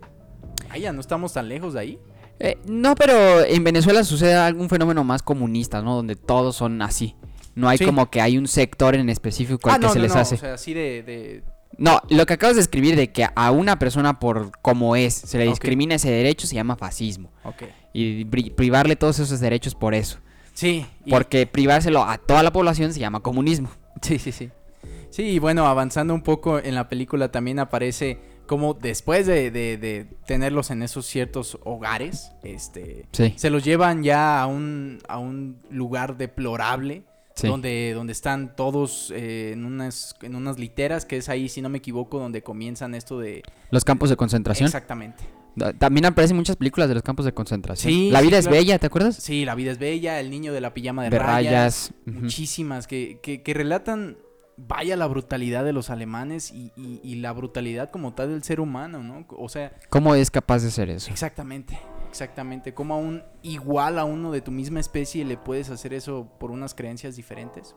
Speaker 3: Vaya, no estamos tan lejos de ahí.
Speaker 2: Eh, no, pero en Venezuela sucede algún fenómeno más comunista, ¿no? Donde todos son así. No hay
Speaker 3: Sí.
Speaker 2: como que hay un sector en específico al
Speaker 3: ah,
Speaker 2: que
Speaker 3: no,
Speaker 2: se
Speaker 3: no,
Speaker 2: les
Speaker 3: no,
Speaker 2: hace.
Speaker 3: o sea, así de... de-
Speaker 2: No, lo que acabas de escribir de que a una persona por como es se le discrimina ese derecho se llama fascismo.
Speaker 3: Ok.
Speaker 2: Y pri- privarle todos esos derechos por eso.
Speaker 3: Sí. y-
Speaker 2: Porque privárselo a toda la población se llama comunismo.
Speaker 3: Sí, sí, sí. Sí, y bueno, avanzando un poco en la película también aparece como después de, de- de tenerlos en esos ciertos hogares, este,
Speaker 2: Sí.
Speaker 3: se los llevan ya a un, a un lugar deplorable,
Speaker 2: Sí.
Speaker 3: donde, donde están todos eh, en, unas, en unas literas, que es ahí, si no me equivoco, donde comienzan esto de...
Speaker 2: Los campos de concentración.
Speaker 3: Exactamente.
Speaker 2: También aparecen muchas películas de los campos de concentración.
Speaker 3: Sí,
Speaker 2: La
Speaker 3: sí,
Speaker 2: vida es
Speaker 3: claro.
Speaker 2: bella, ¿te acuerdas?
Speaker 3: Sí, La vida es bella, El niño de la pijama de,
Speaker 2: De
Speaker 3: rayas, muchísimas que, que, que relatan, vaya la brutalidad de los alemanes y, y- y la brutalidad como tal del ser humano, ¿no? O sea,
Speaker 2: ¿Cómo es capaz de hacer eso?
Speaker 3: exactamente, exactamente, como a un igual a uno de tu misma especie le puedes hacer eso por unas creencias diferentes.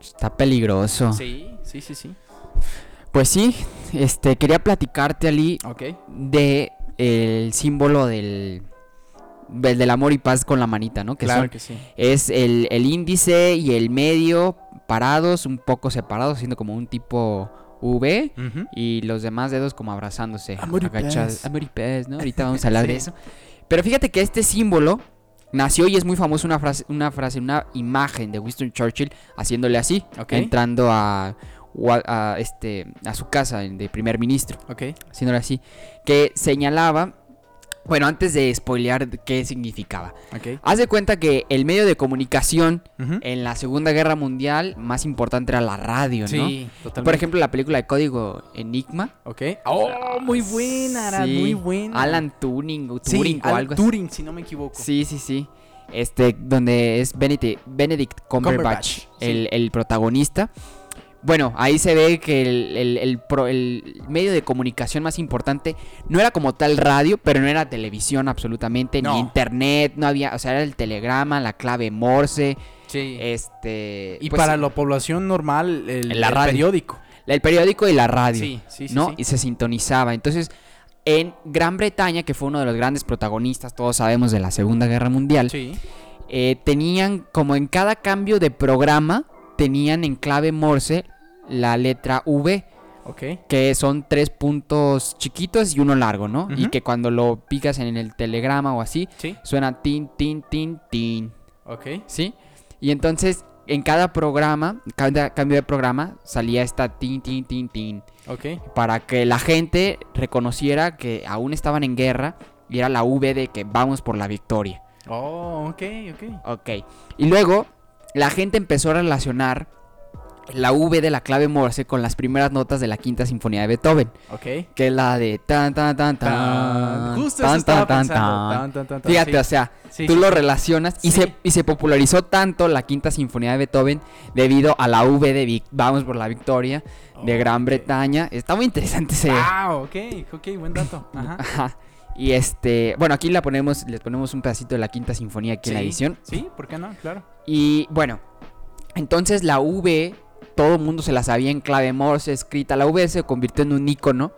Speaker 2: Está peligroso.
Speaker 3: Sí, sí, sí, sí.
Speaker 2: Pues sí, este quería platicarte Ali
Speaker 3: Ok.
Speaker 2: de el símbolo del del, del amor y paz con la manita, ¿no? Que
Speaker 3: claro
Speaker 2: son-
Speaker 3: que sí.
Speaker 2: es el, el índice y el medio parados, un poco separados, haciendo como un tipo V. Y los demás dedos como abrazándose.
Speaker 3: Amor y paz.
Speaker 2: Amor y paz, ¿no? Ahorita vamos a hablar de
Speaker 3: Sí.
Speaker 2: eso. Pero fíjate que este símbolo nació y es muy famoso una frase, una frase, una imagen de Winston Churchill haciéndole así, entrando a, a, este, a su casa de primer ministro, haciéndole así, que señalaba, bueno, antes de spoilear qué significaba. Haz de cuenta que el medio de comunicación en la Segunda Guerra Mundial más importante era la radio, ¿no?
Speaker 3: Sí, totalmente.
Speaker 2: Por ejemplo, la película de código Enigma.
Speaker 3: Ok. Oh, muy buena,
Speaker 2: Sí,
Speaker 3: muy buena.
Speaker 2: Alan Turing o
Speaker 3: Sí,
Speaker 2: Turing o
Speaker 3: Alan
Speaker 2: algo así.
Speaker 3: Turing, si no me equivoco.
Speaker 2: Sí, sí, sí. Este, donde es Benedict, Benedict Cumberbatch,
Speaker 3: Cumberbatch,
Speaker 2: el, el protagonista. Bueno, ahí se ve que el, el- el pro- el medio de comunicación más importante no era como tal radio, pero no era televisión absolutamente,
Speaker 3: No.
Speaker 2: ni internet, no había, o sea, era el telegrama, la clave Morse,
Speaker 3: Sí.
Speaker 2: este...
Speaker 3: y
Speaker 2: pues,
Speaker 3: para la población normal, el,
Speaker 2: La
Speaker 3: el
Speaker 2: radio.
Speaker 3: periódico.
Speaker 2: el periódico y la radio.
Speaker 3: Sí, sí, sí.
Speaker 2: ¿no?
Speaker 3: sí.
Speaker 2: Y se sintonizaba. Entonces, en Gran Bretaña, que fue uno de los grandes protagonistas, todos sabemos, de la Segunda Guerra Mundial,
Speaker 3: Sí.
Speaker 2: eh, tenían como en cada cambio de programa, tenían en clave Morse la letra V,
Speaker 3: Ok.
Speaker 2: que son tres puntos chiquitos y uno largo, ¿no? Y que cuando lo picas en el telegrama o así,
Speaker 3: Sí.
Speaker 2: suena tin, tin, tin, tin,
Speaker 3: Ok.
Speaker 2: ¿sí? Y entonces en cada programa, cada cambio de programa, salía esta tin, tin, tin, tin,
Speaker 3: Ok.
Speaker 2: para que la gente reconociera que aún estaban en guerra y era la V de que vamos por la victoria.
Speaker 3: Oh, ok, ok.
Speaker 2: Ok. Y luego la gente empezó a relacionar la V de la clave Morse con las primeras notas de la quinta sinfonía de Beethoven,
Speaker 3: Ok.
Speaker 2: que es la de tan tan tan tan
Speaker 3: Tan. Justo
Speaker 2: tan,
Speaker 3: eso
Speaker 2: tan, tan, tan.
Speaker 3: Tan, tan, tan, tan,
Speaker 2: Fíjate,
Speaker 3: sí.
Speaker 2: o sea,
Speaker 3: Sí,
Speaker 2: tú
Speaker 3: sí,
Speaker 2: lo relacionas y, se, y se popularizó tanto la quinta sinfonía de Beethoven debido a la V de Vic- Vamos por la Victoria de Gran
Speaker 3: Ok.
Speaker 2: Bretaña. Está muy interesante ese.
Speaker 3: Wow, ok, ok, buen dato. Ajá.
Speaker 2: Ajá. Y este, bueno, aquí la ponemos, les ponemos un pedacito de la quinta sinfonía aquí en la edición.
Speaker 3: Sí, ¿por qué no? Claro.
Speaker 2: Y bueno, entonces la V, todo el mundo se la sabía en clave Morse escrita. La V se convirtió en un icono,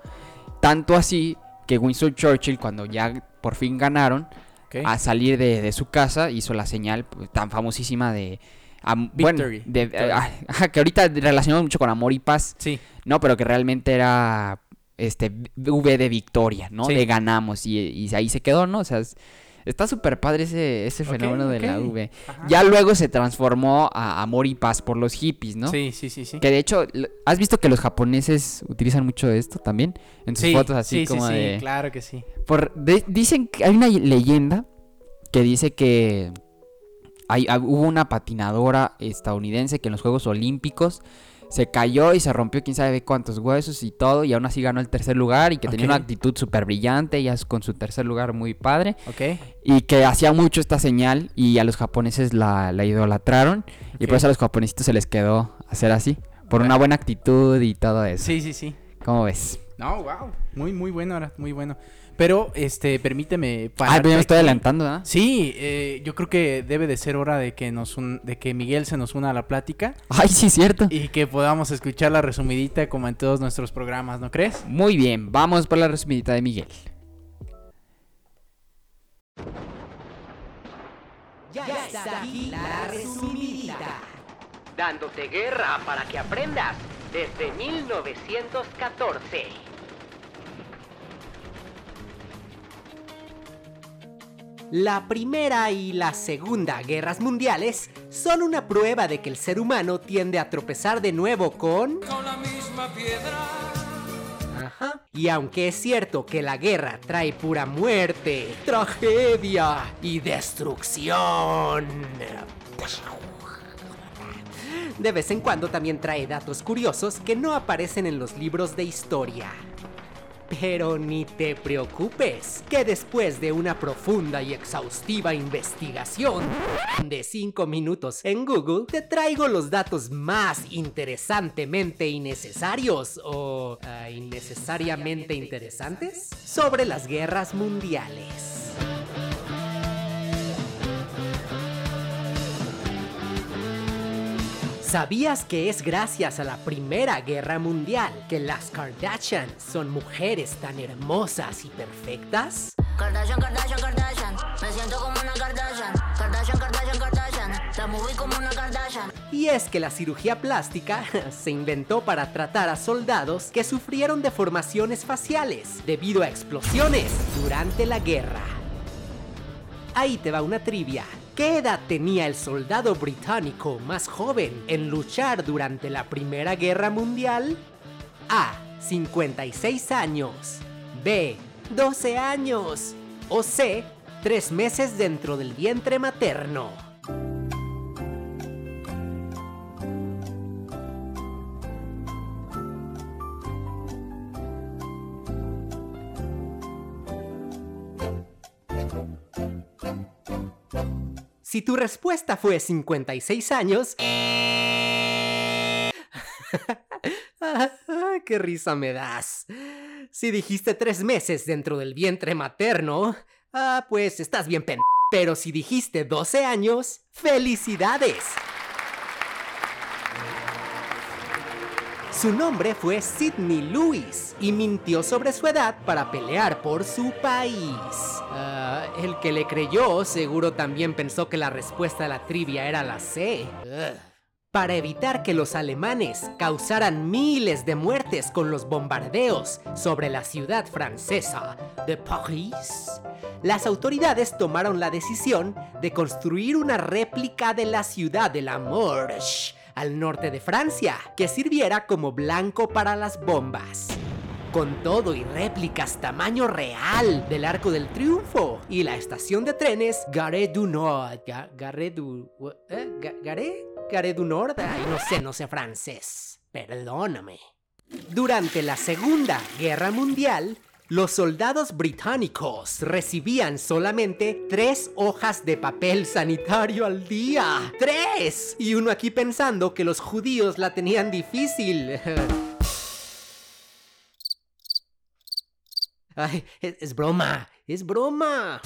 Speaker 2: tanto así que Winston Churchill, cuando ya por fin ganaron,
Speaker 3: Ok.
Speaker 2: a salir de, de su casa, hizo la señal pues, tan famosísima de. bueno,
Speaker 3: Victory.
Speaker 2: de-
Speaker 3: Victory.
Speaker 2: ajá, que ahorita relacionamos mucho con amor y paz,
Speaker 3: Sí,
Speaker 2: no, pero que realmente era este V de victoria, ¿no?
Speaker 3: Sí.
Speaker 2: De ganamos y, y ahí se quedó, ¿no? O sea, es- está súper padre ese, fenómeno de la. V.
Speaker 3: Ajá.
Speaker 2: Ya luego se transformó a amor y paz por los hippies, ¿no?
Speaker 3: sí, sí, sí, sí.
Speaker 2: Que de hecho, ¿has visto que los japoneses utilizan mucho esto también? En sus
Speaker 3: Sí,
Speaker 2: fotos así
Speaker 3: sí, sí,
Speaker 2: como
Speaker 3: sí,
Speaker 2: de...
Speaker 3: claro que sí.
Speaker 2: Por, de- dicen que hay una leyenda que dice que hay, hubo una patinadora estadounidense que en los Juegos Olímpicos se cayó y se rompió quién sabe cuántos huesos y todo y aún así ganó el tercer lugar y que tenía una actitud súper brillante y es con su tercer lugar muy padre
Speaker 3: Ok.
Speaker 2: y que hacía mucho esta señal y a los japoneses la, la idolatraron y por eso a los japonesitos se les quedó hacer así por una buena actitud y todo eso.
Speaker 3: Sí, sí, sí.
Speaker 2: ¿Cómo ves?
Speaker 3: No, wow. Muy, muy bueno, ahora, muy bueno. Pero, este, permíteme
Speaker 2: Ay,
Speaker 3: pararte
Speaker 2: pero ya me estoy adelantando, ¿ah?
Speaker 3: Sí, eh, yo creo que debe de ser hora de que nos un- de que Miguel se nos una a la plática
Speaker 2: Ay, sí, cierto.
Speaker 3: y que podamos escuchar la resumidita como en todos nuestros programas, ¿no crees?
Speaker 2: Muy bien, vamos por la resumidita de Miguel.
Speaker 4: Ya está aquí la resumidita.
Speaker 5: dándote guerra para que aprendas desde 1914.
Speaker 4: La Primera y la Segunda Guerras Mundiales son una prueba de que el ser humano tiende a tropezar de nuevo con... Con la misma piedra. Ajá. Y aunque es cierto que la guerra trae pura muerte, tragedia y destrucción. De vez en cuando también trae datos curiosos que no aparecen en los libros de historia. Pero ni te preocupes, que después de una profunda y exhaustiva investigación de 5 minutos en Google, te traigo los datos más interesantemente innecesarios o ah, innecesariamente interesantes sobre las guerras mundiales. ¿Sabías que es gracias a la Primera Guerra Mundial que las Kardashian son mujeres tan hermosas y perfectas?
Speaker 6: Kardashian, Kardashian, Kardashian. Me siento como una Kardashian. Kardashian, Kardashian, Kardashian. La moví como una Kardashian.
Speaker 4: Y es que la cirugía plástica se inventó para tratar a soldados que sufrieron deformaciones faciales debido a explosiones durante la guerra. Ahí te va una trivia. ¿Qué edad tenía el soldado británico más joven en luchar durante la Primera Guerra Mundial? A. 56 años. B. 12 años. O C. 3 meses dentro del vientre materno. Si tu respuesta fue 56 años... ¡Qué risa me das! Si dijiste tres meses dentro del vientre materno, ah, pues estás bien pen... Pero si dijiste 12 años, ¡felicidades! Su nombre fue Sidney Lewis y mintió sobre su edad para pelear por su país. Ah, el que le creyó seguro también pensó que la respuesta a la trivia era la C. Para evitar que los alemanes causaran miles de muertes con los bombardeos sobre la ciudad francesa de París, las autoridades tomaron la decisión de construir una réplica de la ciudad de la Morge al norte de Francia, que sirviera como blanco para las bombas. Con todo y réplicas tamaño real del Arco del Triunfo y la estación de trenes Gare du Nord. Ga- Gare du... ¿eh? Ga- Gare? Gare du Nord. Ay, no sé, no sé francés. Perdóname. Durante la Segunda Guerra Mundial, los soldados británicos recibían solamente tres hojas de papel sanitario al día. ¡Tres! Y uno aquí pensando que los judíos la tenían difícil. Ay, es, broma, es broma.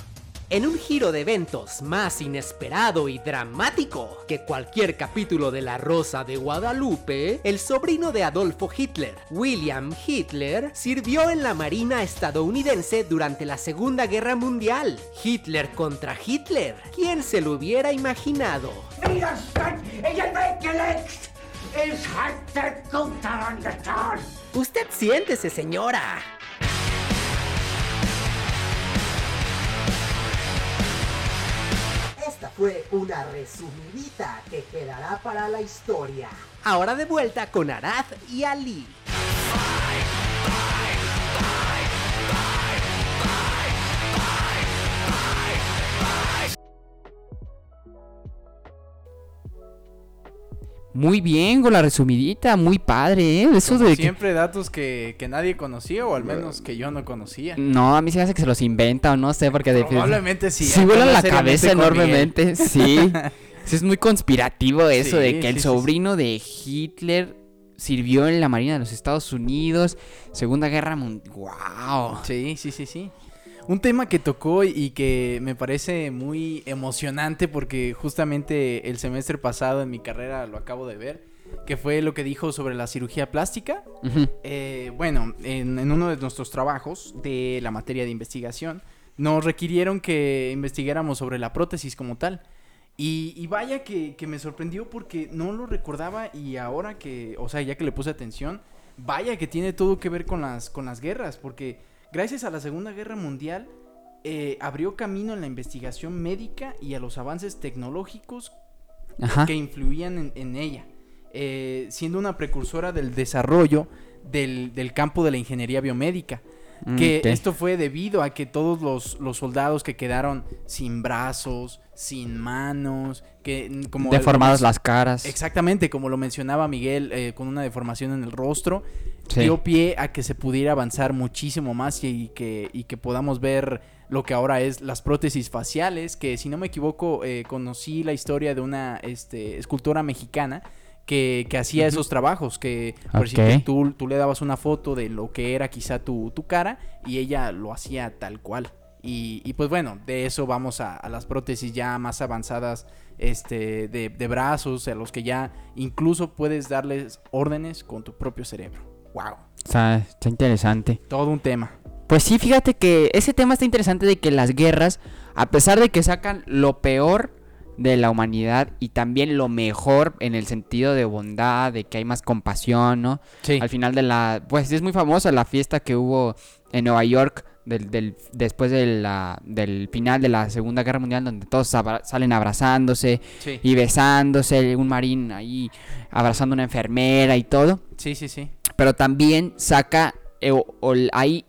Speaker 4: En un giro de eventos más inesperado y dramático que cualquier capítulo de La Rosa de Guadalupe, el sobrino de Adolfo Hitler, William Hitler, sirvió en la Marina estadounidense durante la Segunda Guerra Mundial. Hitler contra Hitler. ¿Quién se lo hubiera imaginado? Usted siéntese, señora.
Speaker 7: Fue una resumidita que quedará para la historia.
Speaker 4: Ahora de vuelta con Arad y Ali.
Speaker 2: Muy bien, con la resumidita, muy padre, ¿eh? Eso
Speaker 3: Como
Speaker 2: de que...
Speaker 3: siempre datos que, que nadie conocía o al menos que yo no conocía.
Speaker 2: No, a mí se me hace que se los inventa o no sé, porque... de-
Speaker 3: Probablemente sí.
Speaker 2: Sí, vuelan
Speaker 3: hablar
Speaker 2: la cabeza enormemente, sí. Sí, Es muy conspirativo eso de
Speaker 3: Sí,
Speaker 2: que el
Speaker 3: sí, sí,
Speaker 2: sobrino de Hitler sirvió en la Marina de los Estados Unidos, Segunda Guerra Mundial. ¡Wow!
Speaker 3: Sí, sí, sí, sí. Un tema que tocó y que me parece muy emocionante porque justamente el semestre pasado en mi carrera lo acabo de ver, que fue lo que dijo sobre la cirugía plástica. Eh, bueno, en, en uno de nuestros trabajos de la materia de investigación, nos requirieron que investigáramos sobre la prótesis como tal. Y, y vaya que, que me sorprendió porque no lo recordaba y ahora que, o sea, ya que le puse atención, vaya que tiene todo que ver con las, con las guerras, porque gracias a la Segunda Guerra Mundial eh, abrió camino en la investigación médica y a los avances tecnológicos
Speaker 2: Ajá.
Speaker 3: que influían en, en ella, eh, siendo una precursora del desarrollo del, del campo de la ingeniería biomédica. Que
Speaker 2: Ok.
Speaker 3: esto fue debido a que todos los, los soldados que quedaron sin brazos, sin manos, que mm, como
Speaker 2: Deformadas las caras.
Speaker 3: Exactamente, como lo mencionaba Miguel, eh, con una deformación en el rostro,
Speaker 2: Sí.
Speaker 3: dio pie a que se pudiera avanzar muchísimo más y, y que, y que podamos ver lo que ahora es las prótesis faciales, que si no me equivoco, eh, conocí la historia de una este, escultora mexicana que, que hacía esos trabajos, que por si
Speaker 2: Ok.
Speaker 3: tú, tú le dabas una foto de lo que era quizá tu, tu cara y ella lo hacía tal cual. Y, y pues bueno, de eso vamos a, a las prótesis ya más avanzadas este, de, de brazos, a los que ya incluso puedes darles órdenes con tu propio cerebro. ¡Wow!
Speaker 2: Está, está interesante.
Speaker 3: Todo un tema.
Speaker 2: Pues sí, fíjate que ese tema está interesante de que las guerras, a pesar de que sacan lo peor de la humanidad y también lo mejor en el sentido de bondad, de que hay más compasión, ¿no?
Speaker 3: Sí.
Speaker 2: Al final de la... Pues es muy famosa la fiesta que hubo en Nueva York del, del- después de la, del final de la Segunda Guerra Mundial, donde todos abra- salen abrazándose
Speaker 3: Sí.
Speaker 2: y besándose, un marín ahí abrazando a una enfermera y todo
Speaker 3: Sí, sí, sí.
Speaker 2: pero también saca eh, o- o hay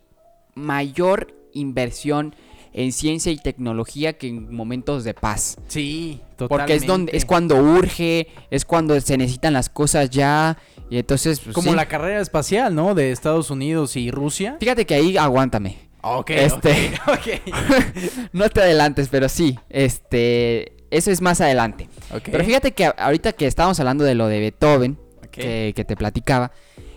Speaker 2: mayor inversión en ciencia y tecnología que en momentos de paz.
Speaker 3: Sí, totalmente.
Speaker 2: Porque es donde es cuando urge, es cuando se necesitan las cosas ya y entonces pues,
Speaker 3: Como
Speaker 2: sí.
Speaker 3: la carrera espacial, ¿no? De Estados Unidos y Rusia.
Speaker 2: Fíjate que ahí aguántame.
Speaker 3: Ok,
Speaker 2: Este- no te adelantes, pero sí, este eso es más adelante.
Speaker 3: Ok.
Speaker 2: Pero fíjate que ahorita que estábamos hablando de lo de Beethoven, que, que te platicaba,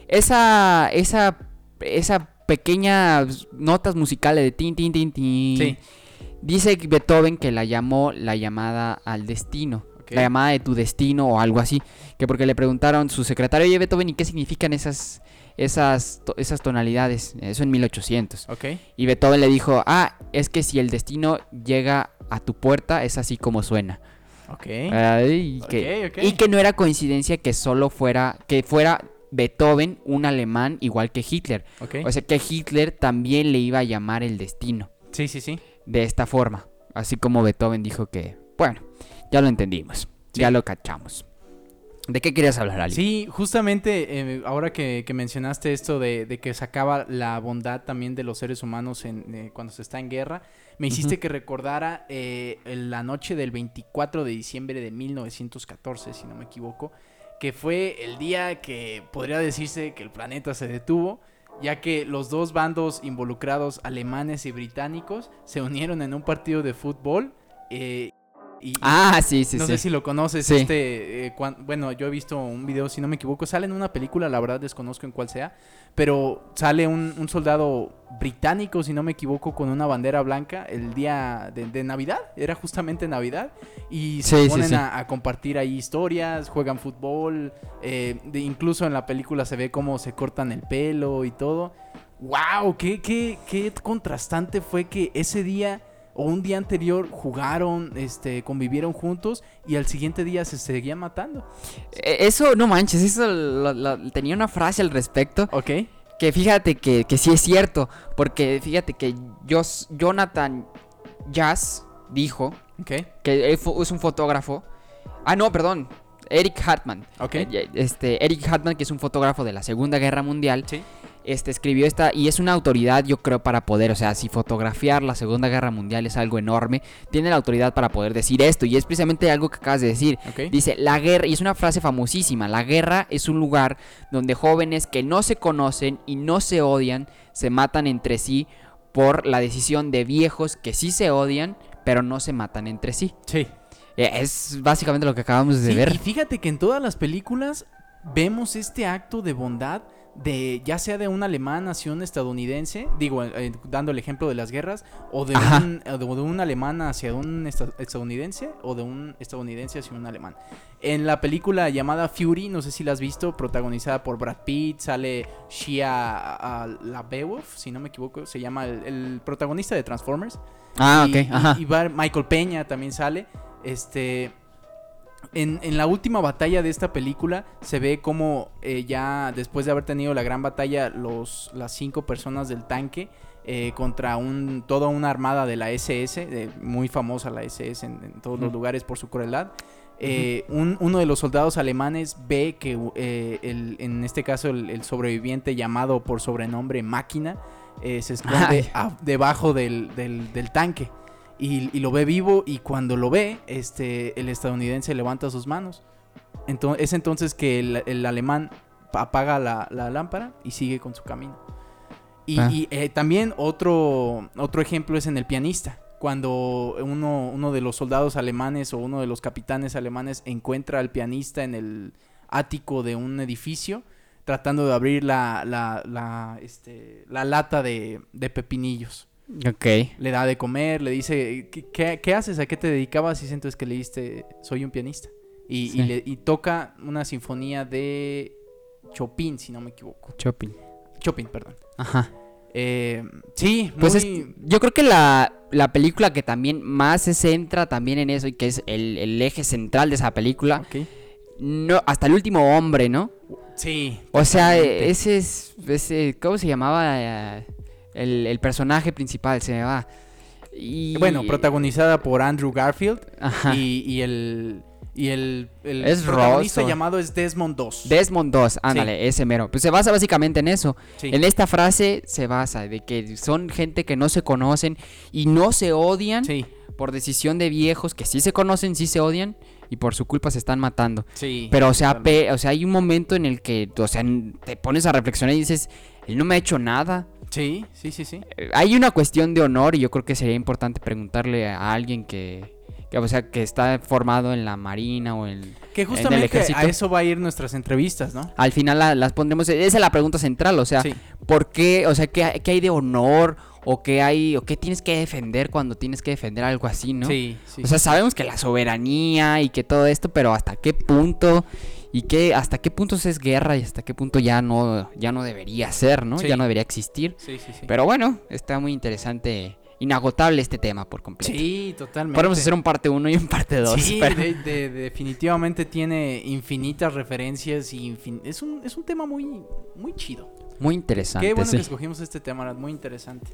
Speaker 2: esa, esa, esa pequeñas notas musicales de tin, tin, tin, tin,
Speaker 3: Sí.
Speaker 2: dice Beethoven que la llamó la llamada al destino. La llamada de tu destino o algo así. Que porque le preguntaron su secretario, oye Beethoven, ¿y qué significan esas, esas, to- esas tonalidades? Eso en 1800.
Speaker 3: Ok.
Speaker 2: Y Beethoven le dijo, ah, es que si el destino llega a tu puerta, es así como suena.
Speaker 3: Ok.
Speaker 2: Ay, y, que, y que no era coincidencia que solo fuera, que fuera Beethoven un alemán igual que Hitler. O sea que Hitler también le iba a llamar el destino
Speaker 3: sí, sí, sí.
Speaker 2: de esta forma. Así como Beethoven dijo que, bueno, ya lo entendimos,
Speaker 3: Sí.
Speaker 2: ya lo cachamos. ¿De qué querías hablar, Ali?
Speaker 3: Sí, justamente eh, ahora que, que mencionaste esto de, de que sacaba la bondad también de los seres humanos en, eh, cuando se está en guerra, me hiciste que recordara eh, la noche del 24 de diciembre de 1914, si no me equivoco, que fue el día que podría decirse que el planeta se detuvo, ya que los dos bandos involucrados, alemanes y británicos, se unieron en un partido de fútbol. eh, y,
Speaker 2: Ah, sí, sí,
Speaker 3: no
Speaker 2: sí.
Speaker 3: sé si lo conoces,
Speaker 2: Sí.
Speaker 3: este, eh, cuan- bueno, yo he visto un video, si no me equivoco, sale en una película, la verdad desconozco en cuál sea, pero sale un, un soldado británico, si no me equivoco, con una bandera blanca el día de, de Navidad, era justamente Navidad, y se
Speaker 2: Sí,
Speaker 3: ponen a compartir ahí historias, juegan fútbol, eh, de- incluso en la película se ve cómo se cortan el pelo y todo. ¡Wow! ¿Qué, qué, qué contrastante fue que ese día o un día anterior jugaron, este, convivieron juntos y al siguiente día se seguían matando.
Speaker 2: Eh, Eso, no manches, eso lo- lo- tenía una frase al respecto
Speaker 3: ¿Ok?
Speaker 2: que fíjate que, que sí es cierto, porque fíjate que Jonathan Jazz dijo
Speaker 3: ¿Ok?
Speaker 2: que es un fotógrafo. Ah, no, perdón. Eric Hartman.
Speaker 3: Ok.
Speaker 2: Eh, Este, Eric Hartman, que es un fotógrafo de la Segunda Guerra Mundial,
Speaker 3: Sí.
Speaker 2: Este, escribió esta y es una autoridad, yo creo, para poder, o sea, si fotografiar la Segunda Guerra Mundial es algo enorme, tiene la autoridad para poder decir esto y es precisamente algo que acabas de decir. Dice, la guerra, y es una frase famosísima, la guerra es un lugar donde jóvenes que no se conocen y no se odian, se matan entre sí por la decisión de viejos que sí se odian, pero no se matan entre sí.
Speaker 3: Sí.
Speaker 2: Eh, Es básicamente lo que acabamos de
Speaker 3: Sí,
Speaker 2: ver.
Speaker 3: Y fíjate que en todas las películas vemos este acto de bondad de ya sea de un alemán hacia un estadounidense, digo, eh, dando el ejemplo de las guerras, o de, un, o de un alemán hacia un esta- estadounidense, o de un estadounidense hacia un alemán. En la película llamada Fury, no sé si la has visto, protagonizada por Brad Pitt, sale Shia ah, LaBeouf, si no me equivoco, se llama el, el protagonista de Transformers.
Speaker 2: Ah,
Speaker 3: Y-
Speaker 2: ok,
Speaker 3: y-
Speaker 2: ajá.
Speaker 3: y va- Michael Peña también sale. Este. En, en la última batalla de esta película se ve como eh, ya después de haber tenido la gran batalla los, las cinco personas del tanque eh, contra un, toda una armada de la SS, de- muy famosa la SS en, en todos los lugares por su crueldad. eh, un- uno de los soldados alemanes ve que eh, el- en este caso el, el sobreviviente llamado por sobrenombre Máquina eh, se esconde a- debajo del, del- del tanque y, y lo ve vivo y cuando lo ve este el estadounidense levanta sus manos. Entonces es entonces que el, el alemán apaga la, la lámpara y sigue con su camino. Y,
Speaker 2: Ah.
Speaker 3: y, eh, también otro otro ejemplo es en el pianista. Cuando uno, uno de los soldados alemanes o uno de los capitanes alemanes encuentra al pianista en el ático de un edificio tratando de abrir la, la, la, este, la lata de, de pepinillos
Speaker 2: Ok.
Speaker 3: le da de comer, le dice, ¿qué, qué- qué haces? ¿A qué te dedicabas? Y es entonces que le diste, soy un pianista. Y, y
Speaker 2: Sí.
Speaker 3: le- y toca una sinfonía de Chopin, si no me equivoco.
Speaker 2: Chopin.
Speaker 3: Chopin, perdón.
Speaker 2: Ajá.
Speaker 3: Eh, sí,
Speaker 2: Pues es-
Speaker 3: muy...
Speaker 2: yo creo que la, la película que también más se centra también en eso y que es el, el eje central de esa película,
Speaker 3: Ok.
Speaker 2: no, hasta el último hombre, ¿no?
Speaker 3: Sí.
Speaker 2: O sea,
Speaker 3: totalmente.
Speaker 2: ese es, ese, ¿cómo se llamaba? El, el personaje principal, se me va. Y,
Speaker 3: Bueno, protagonizada por Andrew Garfield
Speaker 2: Ajá.
Speaker 3: y, y el... Y el, el
Speaker 2: Es
Speaker 3: protagonista
Speaker 2: Ross,
Speaker 3: llamado es Desmond 2.
Speaker 2: Desmond 2, ándale, ese mero. Pues se basa básicamente en eso.
Speaker 3: Sí.
Speaker 2: En esta frase se basa de que son gente que no se conocen y no se odian
Speaker 3: Sí,
Speaker 2: por decisión de viejos que sí se conocen, sí se odian y por su culpa se están matando.
Speaker 3: sí.
Speaker 2: Pero o sea, pe- o sea, hay un momento en el que, o sea, te pones a reflexionar y dices, él no me ha hecho nada.
Speaker 3: Sí, sí, sí, sí.
Speaker 2: Eh, Hay una cuestión de honor y yo creo que sería importante preguntarle a alguien que, que, o sea, que está formado en la marina o en
Speaker 3: Que
Speaker 2: en el
Speaker 3: justamente
Speaker 2: ejército.
Speaker 3: a eso va a ir nuestras entrevistas, ¿no?
Speaker 2: Al final la- las pondremos, esa es la pregunta central, o sea,
Speaker 3: Sí.
Speaker 2: ¿por qué, o sea, qué, qué hay de honor o qué hay, o qué tienes que defender cuando tienes que defender algo así, ¿no?
Speaker 3: Sí, sí.
Speaker 2: O sea, sabemos que la soberanía y que todo esto, pero hasta qué punto y qué hasta qué punto es guerra y hasta qué punto ya no ya no debería ser, ¿no?
Speaker 3: Sí.
Speaker 2: Ya no debería existir.
Speaker 3: sí, sí, sí.
Speaker 2: Pero bueno, está muy interesante inagotable este tema por completo.
Speaker 3: Sí, totalmente.
Speaker 2: Podemos hacer un parte 1 y un parte 2.
Speaker 3: Sí, de- de- definitivamente tiene infinitas referencias y infin- es un es un tema muy muy chido.
Speaker 2: Muy interesante.
Speaker 3: Qué bueno
Speaker 2: sí.
Speaker 3: que escogimos este tema, muy interesante.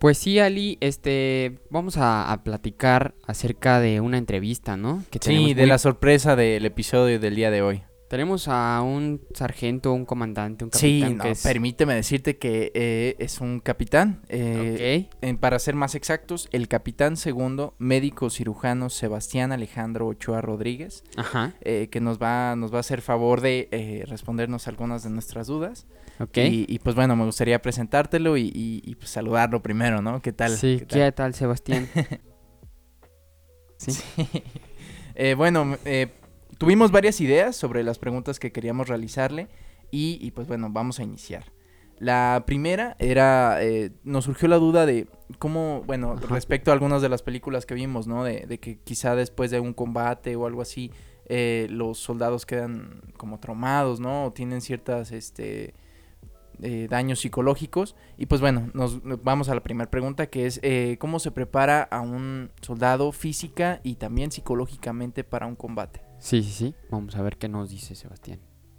Speaker 2: Pues sí, Ali, este, vamos a, a platicar acerca de una entrevista, ¿no? Que
Speaker 3: Sí, de
Speaker 2: muy-
Speaker 3: la sorpresa del episodio del día de hoy.
Speaker 2: Tenemos a un sargento, un comandante, un
Speaker 3: Sí,
Speaker 2: capitán
Speaker 3: no,
Speaker 2: que es...
Speaker 3: permíteme decirte que eh, es un capitán. eh,
Speaker 2: Ok.
Speaker 3: en- para ser más exactos, el capitán segundo, médico cirujano Sebastián Alejandro Ochoa Rodríguez,
Speaker 2: Ajá,
Speaker 3: eh, que nos va, nos va a hacer favor de eh, respondernos algunas de nuestras dudas.
Speaker 2: ok.
Speaker 3: Y, y, pues bueno, me gustaría presentártelo y, y- y, pues saludarlo primero, ¿no? ¿Qué tal?
Speaker 2: sí,
Speaker 3: ¿Qué
Speaker 2: ¿qué
Speaker 3: tal?
Speaker 2: Sebastián? sí.
Speaker 3: Bueno, eh, tuvimos varias ideas sobre las preguntas que queríamos realizarle y, y, pues bueno, vamos a iniciar. La primera era, eh, nos surgió la duda de cómo, bueno,
Speaker 2: Ajá.
Speaker 3: respecto a algunas de las películas que vimos, ¿no? De, de que quizá después de un combate o algo así, eh, los soldados quedan como traumados, ¿no? O tienen ciertas, este, eh, daños psicológicos. Y pues bueno, nos vamos a la primera pregunta que es eh, ¿cómo se prepara a un soldado física y también psicológicamente para un combate?
Speaker 2: Sí, sí, sí. Vamos a ver qué nos dice Sebastián,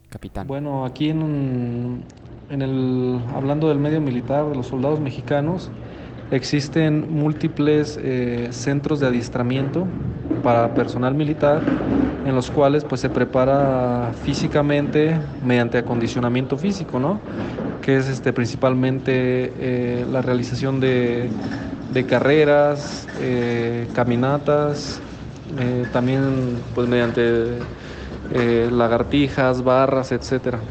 Speaker 2: capitán.
Speaker 8: Bueno, aquí en, en el, hablando del medio militar, de los soldados mexicanos, existen múltiples eh, centros de adiestramiento para personal militar en los cuales pues se prepara físicamente mediante acondicionamiento físico, ¿no? Que es este, principalmente eh, la realización de, de carreras, eh, caminatas, eh, también pues mediante eh, lagartijas, barras, etcétera.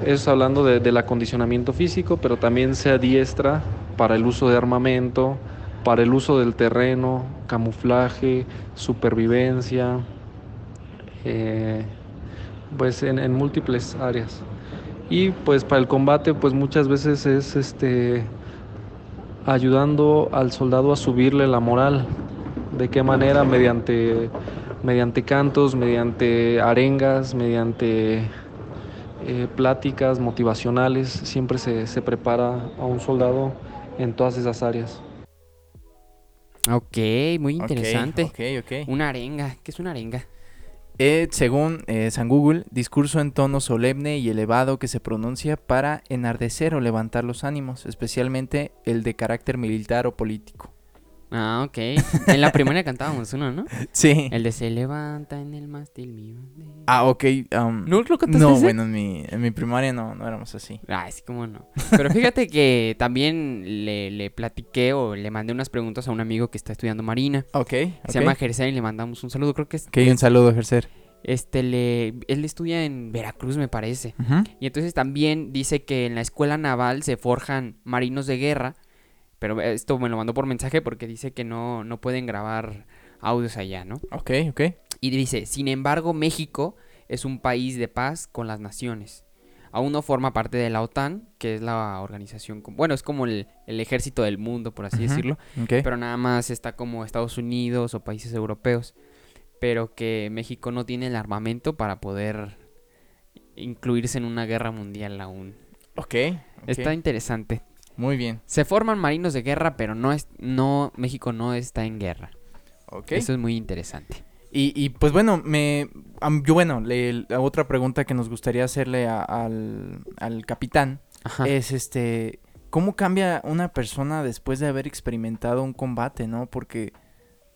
Speaker 8: Eso es hablando de- del acondicionamiento físico, pero también se adiestra para el uso de armamento, para el uso del terreno, camuflaje, supervivencia, eh, pues en, en múltiples áreas. Y pues para el combate, pues muchas veces es este ayudando al soldado a subirle la moral. ¿De qué manera? Mediante, mediante cantos, mediante arengas, mediante eh, pláticas motivacionales. Siempre se, se prepara a un soldado en todas esas áreas.
Speaker 2: Ok, muy interesante.
Speaker 3: Ok, ok, ok.
Speaker 2: Una arenga. ¿Qué es una arenga?
Speaker 3: Eh, según eh, San Google, discurso en tono solemne y elevado que se pronuncia para enardecer o levantar los ánimos, especialmente el de carácter militar o político.
Speaker 2: Ah, ok. En la primaria cantábamos uno, ¿no?
Speaker 3: Sí.
Speaker 2: El de se levanta en el mástil mi bandera.
Speaker 3: Ah, ok. um,
Speaker 2: ¿No lo cantaste
Speaker 3: no,
Speaker 2: ese?
Speaker 3: bueno, en mi, en mi primaria no, no éramos así.
Speaker 2: Ay, sí, cómo no. Pero fíjate que también le, le platiqué o le mandé unas preguntas a un amigo que está estudiando marina.
Speaker 3: Ok.
Speaker 2: que
Speaker 3: ok.
Speaker 2: Se llama Gersen y le mandamos un saludo. Creo que es.
Speaker 3: Ok, un saludo, ejercer.
Speaker 2: Este, le, él estudia en Veracruz, me parece. Y entonces también dice que en la escuela naval se forjan marinos de guerra. Pero esto me lo mandó por mensaje porque dice que no, no pueden grabar audios allá, ¿no?
Speaker 3: Ok, ok.
Speaker 2: Y dice, sin embargo, México es un país de paz con las naciones. Aún no forma parte de la OTAN, que es la organización, bueno, es como el, el ejército del mundo, por así decirlo.
Speaker 3: ok.
Speaker 2: Pero nada más está como Estados Unidos o países europeos. Pero que México no tiene el armamento para poder incluirse en una guerra mundial aún.
Speaker 3: Ok. ok.
Speaker 2: Está interesante.
Speaker 3: Muy bien.
Speaker 2: Se forman marinos de guerra, pero no es, no, México no está en guerra.
Speaker 3: Ok.
Speaker 2: Eso es muy interesante.
Speaker 3: Y, y, pues bueno, me, yo bueno, le- la otra pregunta que nos gustaría hacerle a- al, al capitán
Speaker 2: Ajá.
Speaker 3: es este, ¿cómo cambia una persona después de haber experimentado un combate, no? Porque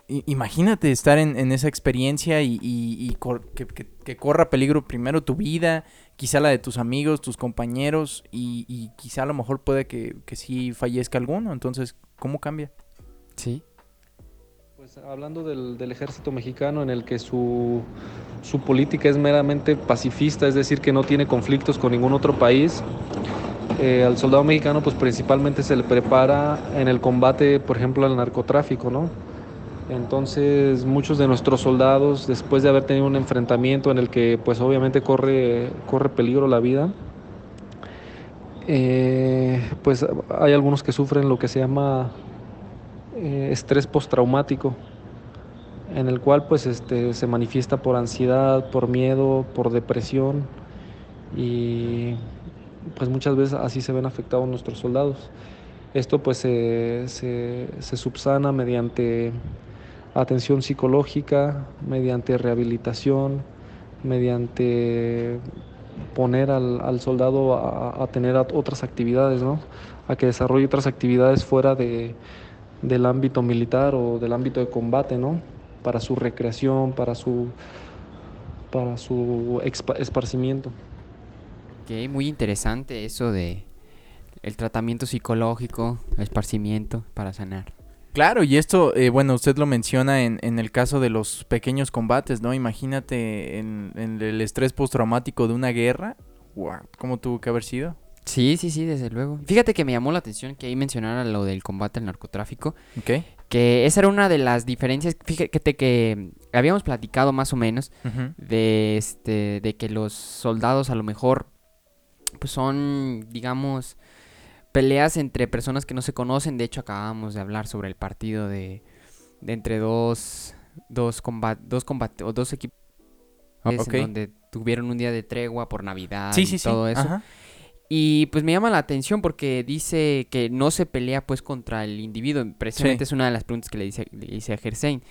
Speaker 3: imagínate estar en, en esa experiencia y, y- y cor- que, que- que corra peligro primero tu vida, quizá la de tus amigos, tus compañeros y, y quizá a lo mejor puede que, que sí fallezca alguno. Entonces, ¿cómo cambia?
Speaker 2: Sí.
Speaker 8: Pues hablando del, del ejército mexicano en el que su, su política es meramente pacifista, es decir, que no tiene conflictos con ningún otro país, eh, al soldado mexicano pues principalmente se le prepara en el combate, por ejemplo, al narcotráfico, ¿no? Entonces muchos de nuestros soldados, después de haber tenido un enfrentamiento en el que pues obviamente corre, corre peligro la vida, eh, pues hay algunos que sufren lo que se llama eh, estrés postraumático, en el cual pues este, se manifiesta por ansiedad, por miedo, por depresión y pues muchas veces así se ven afectados nuestros soldados. Esto pues se, subsana mediante atención psicológica, mediante rehabilitación, mediante poner al, al soldado a, tener otras actividades, ¿no? A que desarrolle otras actividades fuera de, del ámbito militar o del ámbito de combate, ¿no? Para su recreación, para su, para su esparcimiento.
Speaker 2: Ok, muy interesante eso de el tratamiento psicológico, esparcimiento para sanar.
Speaker 3: Claro, y esto, eh, bueno, usted lo menciona en, en el caso de los pequeños combates, ¿no? Imagínate en, en el estrés postraumático de una guerra. Wow, ¿Cómo tuvo que haber sido?
Speaker 2: Sí, sí, sí, desde luego. Fíjate que me llamó la atención que ahí mencionara lo del combate al narcotráfico,
Speaker 3: Ok.
Speaker 2: que esa era una de las diferencias, fíjate que habíamos platicado más o menos de este de que los soldados a lo mejor pues son digamos peleas entre personas que no se conocen de hecho acabamos de hablar sobre el partido de, de entre dos dos combat dos combate o dos equipos en
Speaker 3: ok.
Speaker 2: donde tuvieron un día de tregua por navidad
Speaker 3: Sí,
Speaker 2: y
Speaker 3: sí, sí.
Speaker 2: todo eso
Speaker 3: Ajá.
Speaker 2: y pues me llama la atención porque dice que no se pelea pues contra el individuo. Precisamente es una de las preguntas que le hice, le hice a Gersain.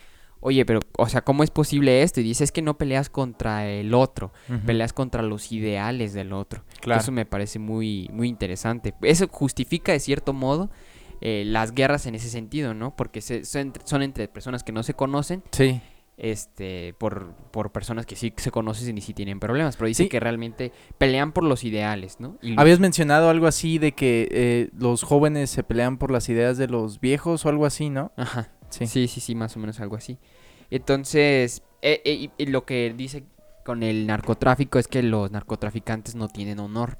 Speaker 2: Oye, pero, o sea, ¿cómo es posible esto? Y dice, es que no peleas contra el otro, peleas contra los ideales del otro.
Speaker 3: Claro.
Speaker 2: Eso me parece muy, muy interesante. Eso justifica de cierto modo eh, las guerras en ese sentido, ¿no? Porque se- son, entre- son entre personas que no se conocen,
Speaker 3: Sí.
Speaker 2: este, por, por personas que sí se conocen y sí tienen problemas. Pero dice
Speaker 3: Sí.
Speaker 2: que realmente pelean por los ideales, ¿no? Y
Speaker 3: Habías mencionado algo así de que eh, los jóvenes se pelean por las ideas de los viejos o algo así, ¿no?
Speaker 2: Ajá.
Speaker 3: Sí.
Speaker 2: Sí, sí, sí, más o menos algo así. Entonces, eh, eh, y- lo que dice con el narcotráfico es que los narcotraficantes no tienen honor.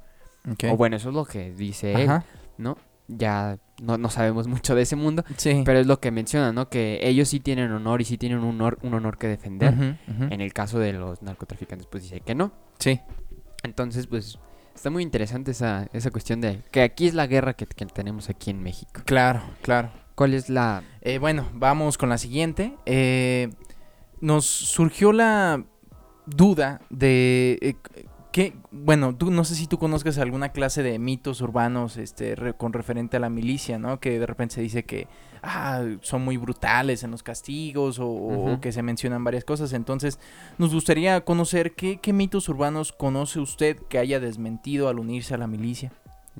Speaker 2: O bueno, eso es lo que dice él. ¿no? Ya no, no sabemos mucho de ese mundo,
Speaker 3: Sí.
Speaker 2: pero es lo que menciona, ¿no? Que ellos sí tienen honor y sí tienen un honor, un honor que defender. En el caso de los narcotraficantes, pues dice que no.
Speaker 3: Sí.
Speaker 2: Entonces, pues, está muy interesante esa, esa cuestión de que aquí es la guerra que, que tenemos aquí en México.
Speaker 3: Claro, claro.
Speaker 2: ¿Cuál es la
Speaker 3: Eh, bueno, vamos con la siguiente. Eh, nos surgió la duda de eh, que, bueno, tú no sé si tú conozcas alguna clase de mitos urbanos, este, re- con referente a la milicia, ¿no? Que de repente se dice que ah, son muy brutales en los castigos o, o que se mencionan varias cosas. Entonces, nos gustaría conocer qué, qué mitos urbanos conoce usted que haya desmentido al unirse a la milicia.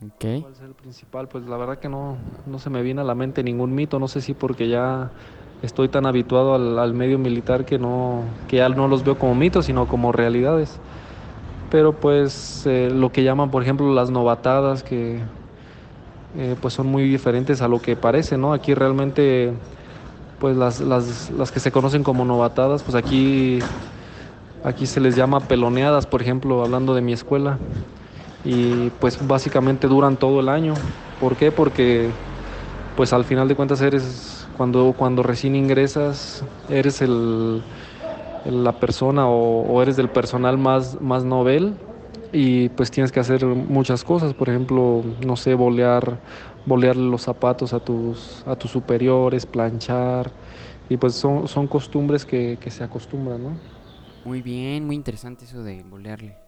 Speaker 2: Ok.
Speaker 8: ¿Cuál es el principal? Pues la verdad que no, no se me viene a la mente ningún mito, no sé si porque ya estoy tan habituado al, al medio militar que no, que ya no los veo como mitos, sino como realidades. Pero pues eh, lo que llaman, por ejemplo, las novatadas, que eh, pues son muy diferentes a lo que parece, ¿no? Aquí realmente, pues las, las, las que se conocen como novatadas, pues aquí, aquí se les llama peloneadas, por ejemplo, hablando de mi escuela y pues básicamente duran todo el año. ¿Por qué? Porque pues al final de cuentas eres cuando cuando recién ingresas eres el, la persona o, eres del personal más más novel y pues tienes que hacer muchas cosas, por ejemplo, no sé, bolear bolearle los zapatos a tus a tus superiores, planchar y pues son, son costumbres que, que se acostumbran.
Speaker 2: Muy bien, muy interesante eso de bolearle.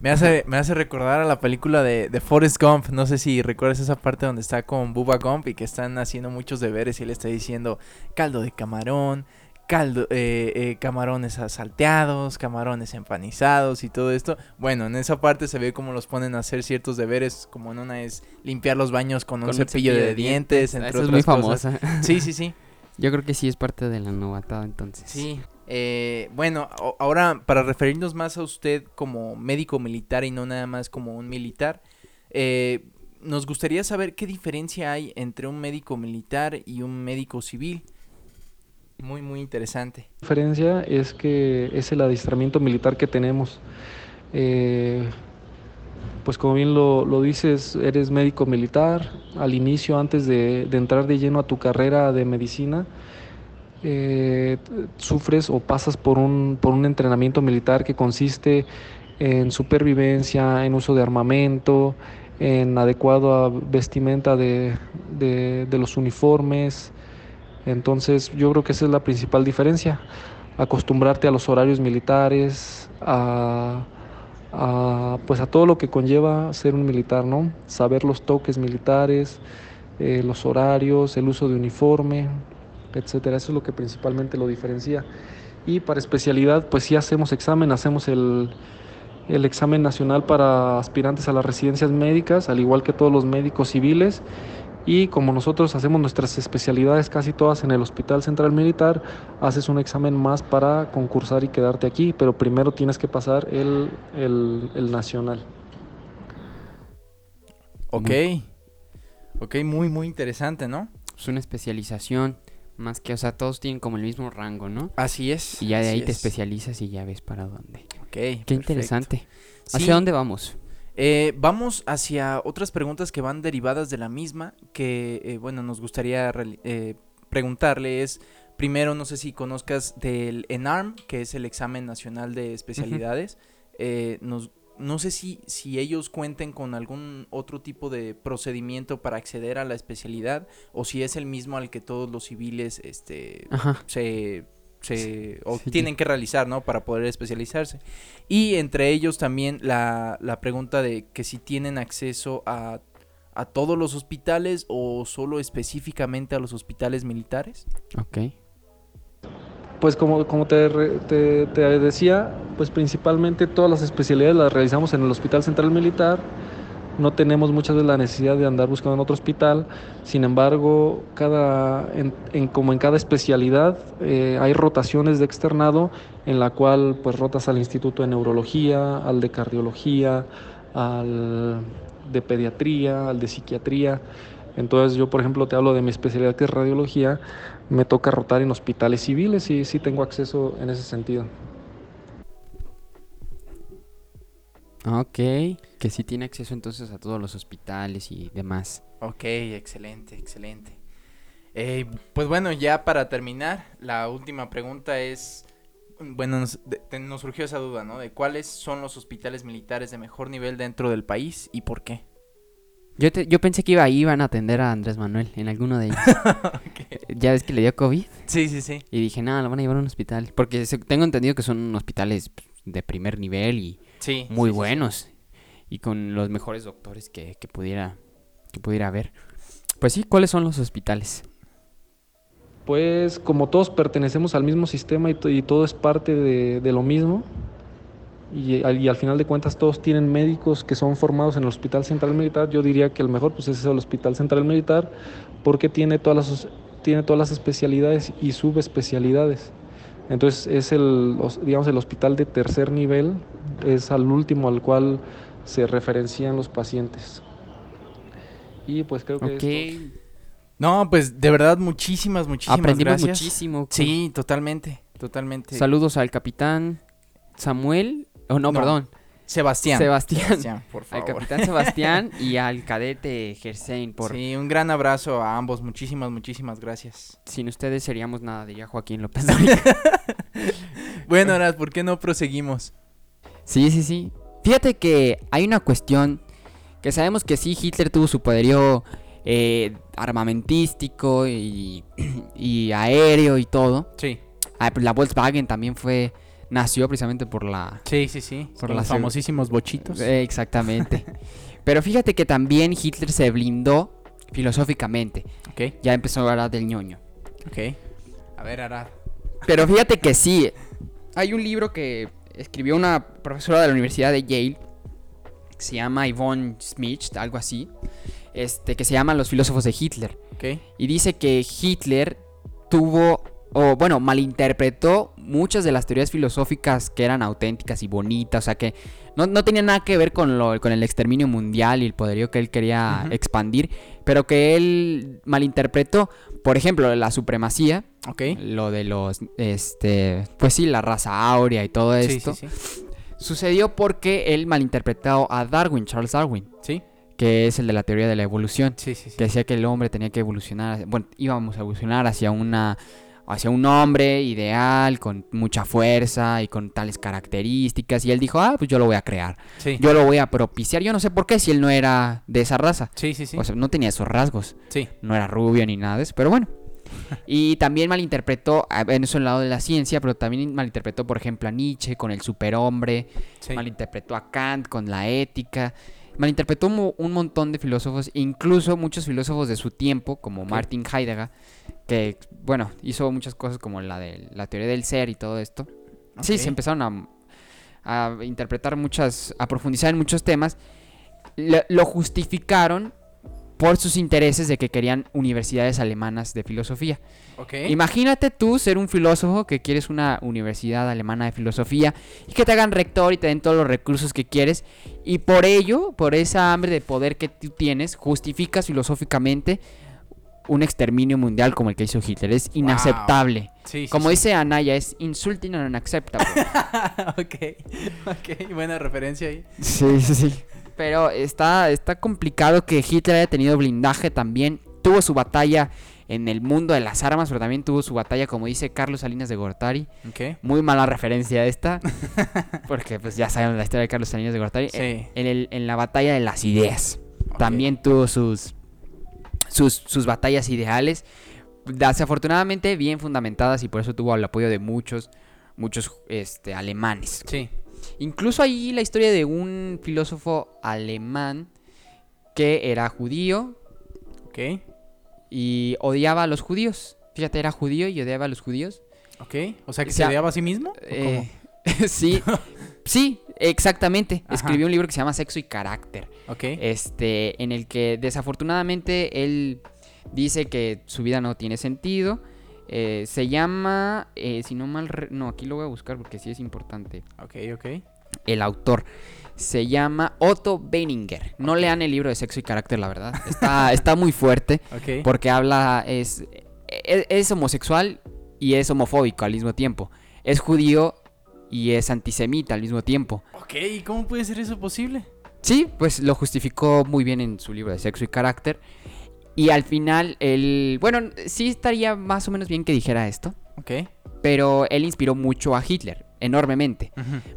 Speaker 3: Me hace, me hace recordar a la película de, de Forrest Gump. No sé si recuerdas esa parte donde está con Bubba Gump y que están haciendo muchos deberes y él está diciendo caldo de camarón, caldo, eh, eh, camarones salteados, camarones empanizados y todo esto. Bueno, en esa parte se ve cómo los ponen a hacer ciertos deberes, como en una es limpiar los baños con, un, cepillo, de, dientes, entre
Speaker 2: Esa es muy
Speaker 3: cosas.
Speaker 2: famosa.
Speaker 3: Sí, sí, sí.
Speaker 2: Yo creo que sí es parte de la novatada entonces.
Speaker 3: Sí. Eh, bueno, ahora para referirnos más a usted como médico militar y no nada más como un militar, eh, nos gustaría saber qué diferencia hay entre un médico militar y un médico civil. Muy, muy interesante.
Speaker 8: La diferencia es que es el adiestramiento militar que tenemos. Eh, pues como bien lo, lo dices, eres médico militar. Al inicio, antes de, de entrar de lleno a tu carrera de medicina, eh, sufres o pasas por un, por un entrenamiento militar que consiste en supervivencia, en uso de armamento, en adecuada vestimenta de, de- los uniformes. Entonces yo creo que esa es la principal diferencia, acostumbrarte a los horarios militares, a, a, pues a todo lo que conlleva ser un militar, ¿no? Saber los toques militares, eh, los horarios, el uso de uniforme, etcétera. Eso es lo que principalmente lo diferencia. Y para especialidad, pues sí hacemos examen, hacemos el, el examen nacional para aspirantes a las residencias médicas, al igual que todos los médicos civiles. Y como nosotros hacemos nuestras especialidades casi todas en el Hospital Central Militar, haces un examen más para concursar y quedarte aquí, pero primero tienes que pasar el, el, el nacional.
Speaker 3: Ok. Ok, muy, muy interesante, ¿no?
Speaker 2: Es una especialización. Más que, o sea, todos tienen como el mismo rango, ¿no?
Speaker 3: Así es.
Speaker 2: Y ya de ahí te
Speaker 3: es.
Speaker 2: especializas y ya ves para dónde.
Speaker 3: Ok.
Speaker 2: Qué
Speaker 3: perfecto.
Speaker 2: interesante.
Speaker 3: Sí,
Speaker 2: ¿Hacia dónde vamos?
Speaker 3: eh, vamos hacia otras preguntas que van derivadas de la misma, que, eh, bueno, nos gustaría eh, preguntarle es, primero, no sé si conozcas del ENARM, que es el examen nacional de especialidades, nos, no sé si, si ellos cuenten con algún otro tipo de procedimiento para acceder a la especialidad, o si es el mismo al que todos los civiles, este,
Speaker 2: Ajá.
Speaker 3: se, se o
Speaker 2: Sí.
Speaker 3: tienen que realizar, ¿no? Para poder especializarse. Y entre ellos también la, la pregunta de que si tienen acceso a, a todos los hospitales o solo específicamente a los hospitales militares.
Speaker 2: Ok.
Speaker 8: Pues como, como te, te- te decía, pues principalmente todas las especialidades las realizamos en el Hospital Central Militar. No tenemos muchas veces la necesidad de andar buscando en otro hospital. Sin embargo, cada, en- como en cada especialidad eh, hay rotaciones de externado en la cual pues rotas al Instituto de Neurología, al de Cardiología, al de Pediatría, al de Psiquiatría. Entonces yo, por ejemplo, te hablo de mi especialidad que es radiología, me toca rotar en hospitales civiles y sí tengo acceso en ese sentido.
Speaker 2: Ok. Que sí tiene acceso entonces a todos los hospitales y demás.
Speaker 3: Ok, excelente, excelente. Eh, pues bueno, ya para terminar, la última pregunta es, bueno, nos, de- te- nos surgió esa duda, ¿no? De cuáles son los hospitales militares de mejor nivel dentro del país y por qué.
Speaker 2: Yo, te- yo pensé que iba, iban a atender a Andrés Manuel en alguno de ellos. Ya ves que le dio COVID.
Speaker 3: Sí, sí, sí.
Speaker 2: Y dije, nada, lo van a llevar a un hospital. Porque se- tengo entendido que son hospitales de primer nivel y
Speaker 3: Sí.
Speaker 2: muy
Speaker 3: sí, sí, sí.
Speaker 2: buenos. Y con los mejores doctores que, que pudiera que pudiera haber. Pues sí, ¿cuáles son los hospitales?
Speaker 8: Pues como todos pertenecemos al mismo sistema y, y todo es parte de, de lo mismo, y, al- y al final de cuentas todos tienen médicos que son formados en el Hospital Central Militar, yo diría que el mejor pues es el Hospital Central Militar porque tiene todas las, tiene todas las especialidades y subespecialidades. Entonces es el, os- digamos, el hospital de tercer nivel, es al último al cual se referencian los pacientes. Y pues creo que es todo.
Speaker 2: Ok,
Speaker 3: No, pues de verdad muchísimas, muchísimas
Speaker 2: aprendimos
Speaker 3: gracias.
Speaker 2: muchísimo.
Speaker 3: Sí, totalmente, totalmente.
Speaker 2: Saludos al capitán Samuel. Oh, no,
Speaker 3: No,
Speaker 2: perdón.
Speaker 3: Sebastián.
Speaker 2: Sebastián.
Speaker 3: por
Speaker 2: Al
Speaker 3: favor.
Speaker 2: capitán Sebastián y al cadete Gersain por
Speaker 3: Sí, un gran abrazo a ambos. Muchísimas, muchísimas gracias.
Speaker 2: sin ustedes seríamos nada, diría Joaquín López.
Speaker 3: Bueno, Aras, ¿por qué no proseguimos?
Speaker 2: Sí, sí, sí. Fíjate que hay una cuestión que sabemos que sí, Hitler tuvo su poderío eh, armamentístico y, y aéreo y todo.
Speaker 3: Sí,
Speaker 2: Ah, pues la Volkswagen también fue nació precisamente por la
Speaker 3: sí, sí, sí.
Speaker 2: Por
Speaker 3: los famosísimos bochitos.
Speaker 2: Eh, exactamente. Pero fíjate que también Hitler se blindó filosóficamente.
Speaker 3: Ok,
Speaker 2: Ya empezó a hablar del ñoño.
Speaker 3: ok. A ver, Arad.
Speaker 2: Pero fíjate que sí. Hay un libro que escribió una profesora de la Universidad de Yale. Que se llama Yvonne Smith, algo así. Este, que se llama Los filósofos de Hitler. Y dice que Hitler tuvo, o bueno, malinterpretó muchas de las teorías filosóficas que eran auténticas y bonitas. O sea que no, no tenía nada que ver con, lo, con el exterminio mundial y el poderío que él quería expandir. Pero que él malinterpretó, por ejemplo, la supremacía lo de los, este, pues sí, la raza áurea y todo
Speaker 3: Sí,
Speaker 2: esto,
Speaker 3: sí, sí.
Speaker 2: sucedió porque él malinterpretó a Darwin, Charles Darwin,
Speaker 3: Sí,
Speaker 2: que es el de la teoría de la evolución,
Speaker 3: sí, sí. sí.
Speaker 2: que decía que el hombre tenía que evolucionar, bueno, íbamos a evolucionar hacia una, hacia un hombre ideal, con mucha fuerza y con tales características, y él dijo, ah, pues yo lo voy a crear,
Speaker 3: Sí,
Speaker 2: yo lo voy a propiciar, yo no sé por qué si él no era de esa raza,
Speaker 3: sí, sí. sí.
Speaker 2: o sea, no tenía esos rasgos
Speaker 3: sí.
Speaker 2: no era rubio ni nada de eso, pero bueno. Y también malinterpretó, en eso el lado de la ciencia, pero también malinterpretó, por ejemplo, a Nietzsche con el superhombre,
Speaker 3: sí.
Speaker 2: malinterpretó a Kant con la ética. Malinterpretó un montón de filósofos, incluso muchos filósofos de su tiempo, como Martin Heidegger, que, bueno, hizo muchas cosas como la de la teoría del ser y todo esto. Sí, se empezaron a, a interpretar muchas, a profundizar en muchos temas. Lo justificaron por sus intereses de que querían universidades alemanas de filosofía. Imagínate tú ser un filósofo que quieres una universidad alemana de filosofía y que te hagan rector y te den todos los recursos que quieres y por ello, por esa hambre de poder que tú tienes, justificas filosóficamente un exterminio mundial como el que hizo Hitler. Es inaceptable.
Speaker 3: Sí, sí,
Speaker 2: como
Speaker 3: sí.
Speaker 2: dice Anaya, es insulting and unacceptable.
Speaker 3: ok, ok, buena referencia ahí.
Speaker 2: Sí, sí, sí. Pero está, está complicado que Hitler haya tenido blindaje también. Tuvo su batalla en el mundo de las armas, pero también tuvo su batalla, como dice Carlos Salinas de Gortari. Muy mala referencia esta. porque pues ya sabemos la historia de Carlos Salinas de Gortari.
Speaker 3: Sí.
Speaker 2: En, en el- en la batalla de las ideas. También tuvo sus, sus, sus batallas ideales. Desafortunadamente bien fundamentadas y por eso tuvo el apoyo de muchos, muchos este, alemanes.
Speaker 3: Sí.
Speaker 2: Incluso ahí la historia de un filósofo alemán que era judío
Speaker 3: Ok.
Speaker 2: y odiaba a los judíos. Fíjate, era judío y odiaba a los judíos.
Speaker 3: Ok. O sea, que
Speaker 2: O
Speaker 3: se odiaba a sí mismo. ¿o
Speaker 2: Eh, sí, sí, exactamente.
Speaker 3: Ajá.
Speaker 2: Escribió un libro que se llama Sexo y Carácter.
Speaker 3: Ok.
Speaker 2: Este, en el que desafortunadamente él dice que su vida no tiene sentido. Eh, se llama, eh, si no mal, re- no, aquí lo voy a buscar porque sí es importante.
Speaker 3: Ok, ok.
Speaker 2: el autor. Se llama Otto Benninger. No lean el libro de sexo y carácter, la verdad. Está, está muy fuerte.
Speaker 3: Ok.
Speaker 2: Porque habla, es, es, es homosexual y es homofóbico al mismo tiempo. Es judío y es antisemita al mismo tiempo.
Speaker 3: Ok, ¿y cómo puede ser eso posible?
Speaker 2: Sí, pues lo justificó muy bien en su libro de sexo y carácter. Y al final, él, bueno, sí estaría más o menos bien que dijera esto.
Speaker 3: Ok.
Speaker 2: Pero él inspiró mucho a Hitler, enormemente.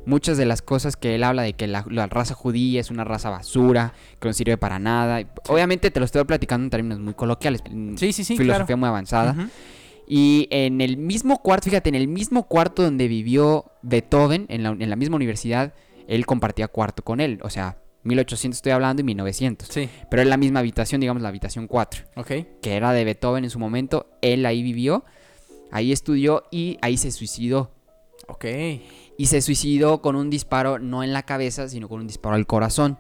Speaker 2: Muchas de las cosas que él habla de que la, la raza judía es una raza basura, que no sirve para nada. Obviamente te lo estoy platicando en términos muy coloquiales. en
Speaker 3: Sí, sí, sí,
Speaker 2: Filosofía
Speaker 3: claro.
Speaker 2: muy avanzada. Y en el mismo cuarto, fíjate, en el mismo cuarto donde vivió Beethoven, en la, en la misma universidad, él compartía cuarto con él. O sea, 1800 estoy hablando y 1900.
Speaker 3: Sí.
Speaker 2: Pero en la misma habitación, digamos la habitación 4,
Speaker 3: Ok.
Speaker 2: que era de Beethoven en su momento. Él ahí vivió, ahí estudió y ahí se suicidó.
Speaker 3: Ok.
Speaker 2: Y se suicidó con un disparo no en la cabeza, sino con un disparo al corazón.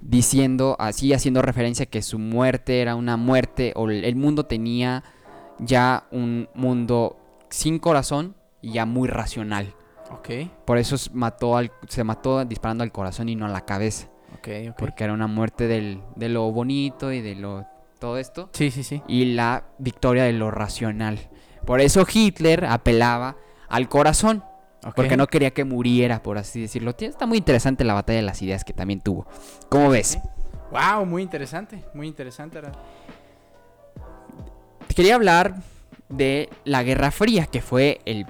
Speaker 2: Diciendo, así haciendo referencia que su muerte era una muerte, o el mundo tenía ya un mundo sin corazón y ya muy racional.
Speaker 3: Ok.
Speaker 2: Por eso mató al, se mató disparando al corazón y no a la cabeza.
Speaker 3: Ok, ok.
Speaker 2: Porque era una muerte del, de lo bonito y de lo todo esto.
Speaker 3: Sí, sí, sí.
Speaker 2: Y la victoria de lo racional. Por eso Hitler apelaba al corazón. Porque no quería que muriera, por así decirlo. Está muy interesante la batalla de las ideas que también tuvo. ¿Cómo ves?
Speaker 3: Wow, muy interesante. Muy interesante.
Speaker 2: Quería hablar de la Guerra Fría, que fue el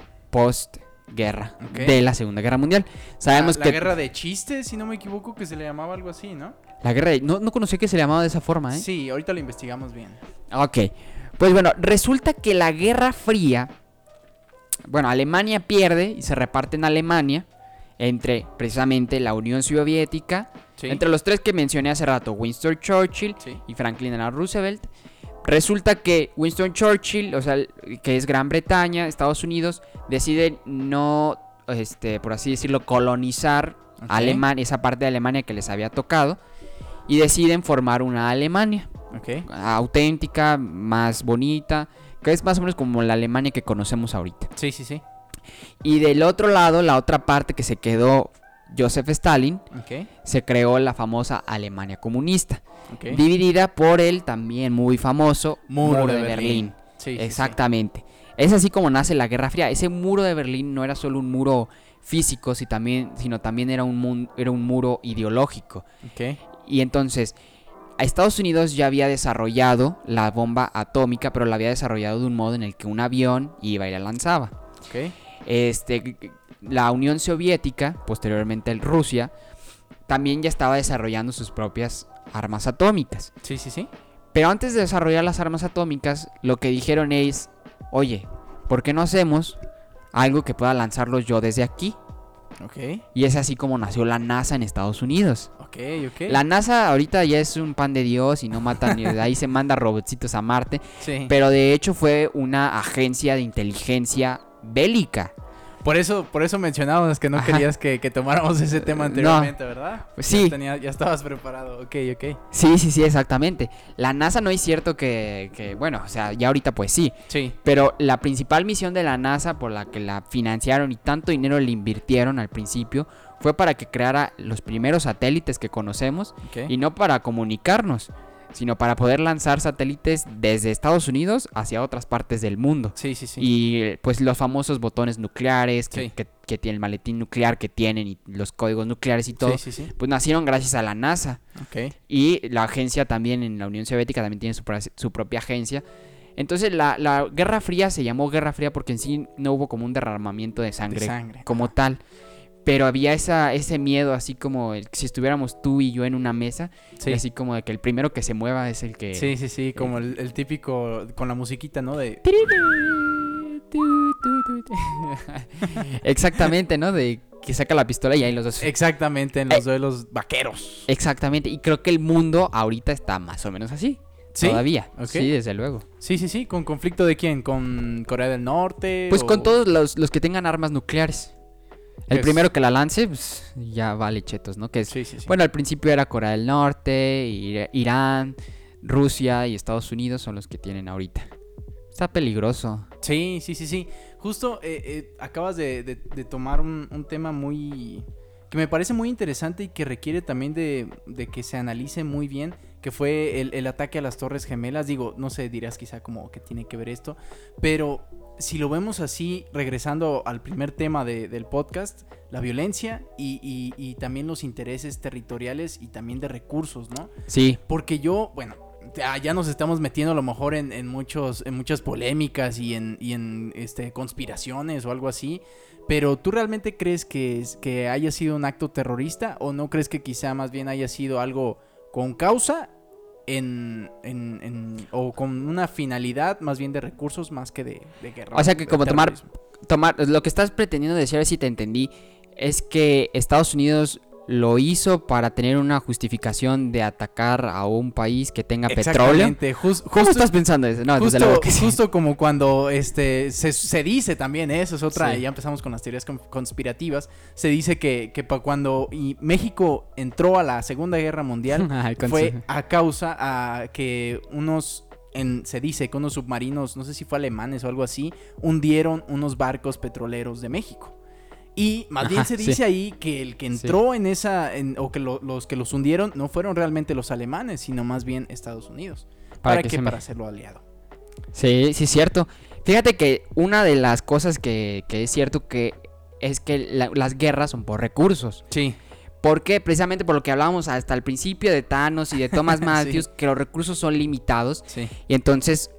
Speaker 2: postguerra
Speaker 3: Ok.
Speaker 2: de la Segunda Guerra Mundial. Sabemos
Speaker 3: la,
Speaker 2: que
Speaker 3: la guerra de chistes, si no me equivoco, que se le llamaba algo así, ¿no?
Speaker 2: la guerra de- no, no conocí que se le llamaba de esa forma, ¿eh?
Speaker 3: Sí, ahorita lo investigamos bien.
Speaker 2: Ok. Pues bueno, resulta que la Guerra Fría. Bueno, Alemania pierde y se reparte en Alemania. Entre precisamente la Unión Soviética.
Speaker 3: Sí.
Speaker 2: Entre los tres que mencioné hace rato: Winston Churchill
Speaker 3: Sí.
Speaker 2: y Franklin Roosevelt. Resulta que Winston Churchill, o sea, que es Gran Bretaña, Estados Unidos, decide no, este, por así decirlo, colonizar. Alemania, esa parte de Alemania que les había tocado. Y deciden formar una Alemania auténtica, más bonita, que es más o menos como la Alemania que conocemos ahorita.
Speaker 3: Sí, sí, sí.
Speaker 2: Y del otro lado, la otra parte que se quedó Joseph Stalin, se creó la famosa Alemania comunista, dividida por el también muy famoso
Speaker 3: Muro
Speaker 2: Muro,
Speaker 3: de Berlín.
Speaker 2: Berlín.
Speaker 3: Sí, sí, sí.
Speaker 2: Exactamente. Es así como nace la Guerra Fría. Ese muro de Berlín no era solo un muro físico, si también, sino también era un, mun- era un muro ideológico. Y entonces, a Estados Unidos ya había desarrollado la bomba atómica, pero la había desarrollado de un modo en el que un avión iba y la lanzaba. Este, la Unión Soviética, posteriormente el Rusia, también ya estaba desarrollando sus propias armas atómicas.
Speaker 3: Sí, sí, sí.
Speaker 2: Pero antes de desarrollar las armas atómicas, lo que dijeron es, oye, ¿por qué no hacemos algo que pueda lanzarlos yo desde aquí?
Speaker 3: Ok,
Speaker 2: Y es así como nació la NASA en Estados Unidos.
Speaker 3: ok, ok.
Speaker 2: La NASA ahorita ya es un pan de Dios y no mata ni de ahí se manda robotcitos a Marte.
Speaker 3: Sí.
Speaker 2: Pero de hecho fue una agencia de inteligencia bélica.
Speaker 3: Por eso, por eso mencionábamos que no
Speaker 2: Ajá.
Speaker 3: querías que, que tomáramos ese tema
Speaker 2: No.
Speaker 3: anteriormente, ¿verdad?
Speaker 2: Pues
Speaker 3: Ya
Speaker 2: sí.
Speaker 3: tenía- ya estabas preparado. Ok, ok.
Speaker 2: Sí, sí, sí, exactamente. La NASA no es cierto que, que, bueno, o sea, ya ahorita pues sí.
Speaker 3: Sí.
Speaker 2: Pero la principal misión de la NASA por la que la financiaron y tanto dinero le invirtieron al principio fue para que creara los primeros satélites que conocemos y no para comunicarnos, sino para poder lanzar satélites desde Estados Unidos hacia otras partes del mundo.
Speaker 3: Sí, sí, sí.
Speaker 2: Y pues los famosos botones nucleares que,
Speaker 3: Sí.
Speaker 2: que, que tiene el maletín nuclear que tienen y los códigos nucleares y todo,
Speaker 3: Sí, sí, sí.
Speaker 2: pues nacieron gracias a la NASA.
Speaker 3: Ok.
Speaker 2: Y la agencia también en la Unión Soviética también tiene su, propia agencia. Entonces la, la Guerra Fría se llamó Guerra Fría porque en sí no hubo como un derramamiento de sangre,
Speaker 3: sangre,
Speaker 2: como tal. Pero había esa, ese miedo así como el- si estuviéramos tú y yo en una mesa.
Speaker 3: Sí.
Speaker 2: y así como de que el primero que se mueva es el que...
Speaker 3: Sí, sí, sí, como el, el típico con la musiquita, ¿no? De
Speaker 2: Exactamente, ¿no? De que saca la pistola y ahí los dos...
Speaker 3: exactamente en los duelos vaqueros.
Speaker 2: Exactamente. Y creo que el mundo ahorita está más o menos así.
Speaker 3: ¿Sí?
Speaker 2: Todavía. Sí, desde luego.
Speaker 3: Sí, sí, sí, con conflicto de quién? ¿Con Corea del Norte?
Speaker 2: Pues
Speaker 3: o-
Speaker 2: con todos los, los que tengan armas nucleares. El
Speaker 3: Es-
Speaker 2: primero que la lance, pues ya vale chetos, ¿no? Que es,
Speaker 3: Sí, sí, sí.
Speaker 2: Bueno, al principio era Corea del Norte, Ir- Irán, Rusia y Estados Unidos son los que tienen ahorita. Está peligroso.
Speaker 3: Sí, sí, sí, sí. Justo eh, eh, acabas de, de- de tomar un, un tema muy... que me parece muy interesante y que requiere también de, de que se analice muy bien, que fue el, el ataque a las Torres Gemelas. Digo, no sé, dirás quizá como que tiene que ver esto, pero si lo vemos así, regresando al primer tema de- del podcast, la violencia y, y- y también los intereses territoriales y también de recursos, ¿no?
Speaker 2: Sí,
Speaker 3: Porque yo, bueno, ya, ya nos estamos metiendo a lo mejor en, en muchos, en muchas polémicas y en, y en este, conspiraciones o algo así. Pero ¿tú realmente crees que, que haya sido un acto terrorista o no crees que quizá más bien haya sido algo con causa en, en- en- o con una finalidad más bien de recursos más que de, de guerra?
Speaker 2: O sea que como tomar-
Speaker 3: terrorismo?
Speaker 2: tomar lo que estás pretendiendo decir, si te entendí, es que Estados Unidos lo hizo para tener una justificación de atacar a un país que tenga petróleo.
Speaker 3: Exactamente, jus-
Speaker 2: ¿Cómo
Speaker 3: justo-
Speaker 2: estás pensando eso? No,
Speaker 3: Justo,
Speaker 2: luego que sí.
Speaker 3: justo como cuando este se, se dice también, ¿eh? eso es otra,
Speaker 2: Sí.
Speaker 3: ya empezamos con las teorías con- conspirativas, se dice que, que cuando y México entró a la Segunda Guerra Mundial fue a causa a que unos, en, se dice que unos submarinos, no sé si fue alemanes o algo así, hundieron unos barcos petroleros de México. Y más bien se
Speaker 2: sí.
Speaker 3: dice ahí que el que entró en esa, en- o que lo- los que los hundieron no fueron realmente los alemanes, sino más bien Estados Unidos.
Speaker 2: Para
Speaker 3: ¿Para,
Speaker 2: que
Speaker 3: qué?
Speaker 2: se
Speaker 3: Para hacerlo aliado.
Speaker 2: Sí, sí es cierto. Fíjate que una de las cosas que, que es cierto que es que la- las guerras son por recursos.
Speaker 3: Sí.
Speaker 2: ¿Por qué? Precisamente por lo que hablábamos hasta el principio de Thanos y de Thomas Matthews, que los recursos son limitados
Speaker 3: Sí.
Speaker 2: y entonces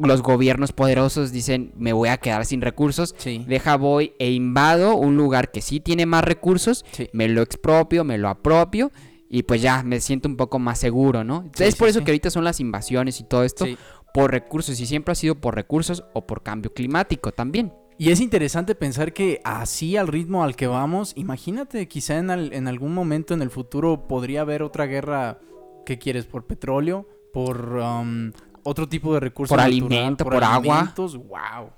Speaker 2: los gobiernos poderosos dicen me voy a quedar sin recursos,
Speaker 3: Sí.
Speaker 2: deja voy e invado un lugar que sí tiene más recursos,
Speaker 3: Sí.
Speaker 2: me lo expropio, me lo apropio y pues ya me siento un poco más seguro, ¿no?
Speaker 3: Sí,
Speaker 2: es por eso que ahorita son las invasiones y todo esto por recursos y siempre ha sido por recursos o por cambio climático también.
Speaker 3: Y es interesante pensar que así al ritmo al que vamos, imagínate, quizá en, al- en algún momento en el futuro podría haber otra guerra, ¿qué quieres? ¿Por petróleo? ¿Por um, otro tipo de recursos?
Speaker 2: Por
Speaker 3: natural?
Speaker 2: alimento, por agua.
Speaker 3: alimentos? ¡Wow!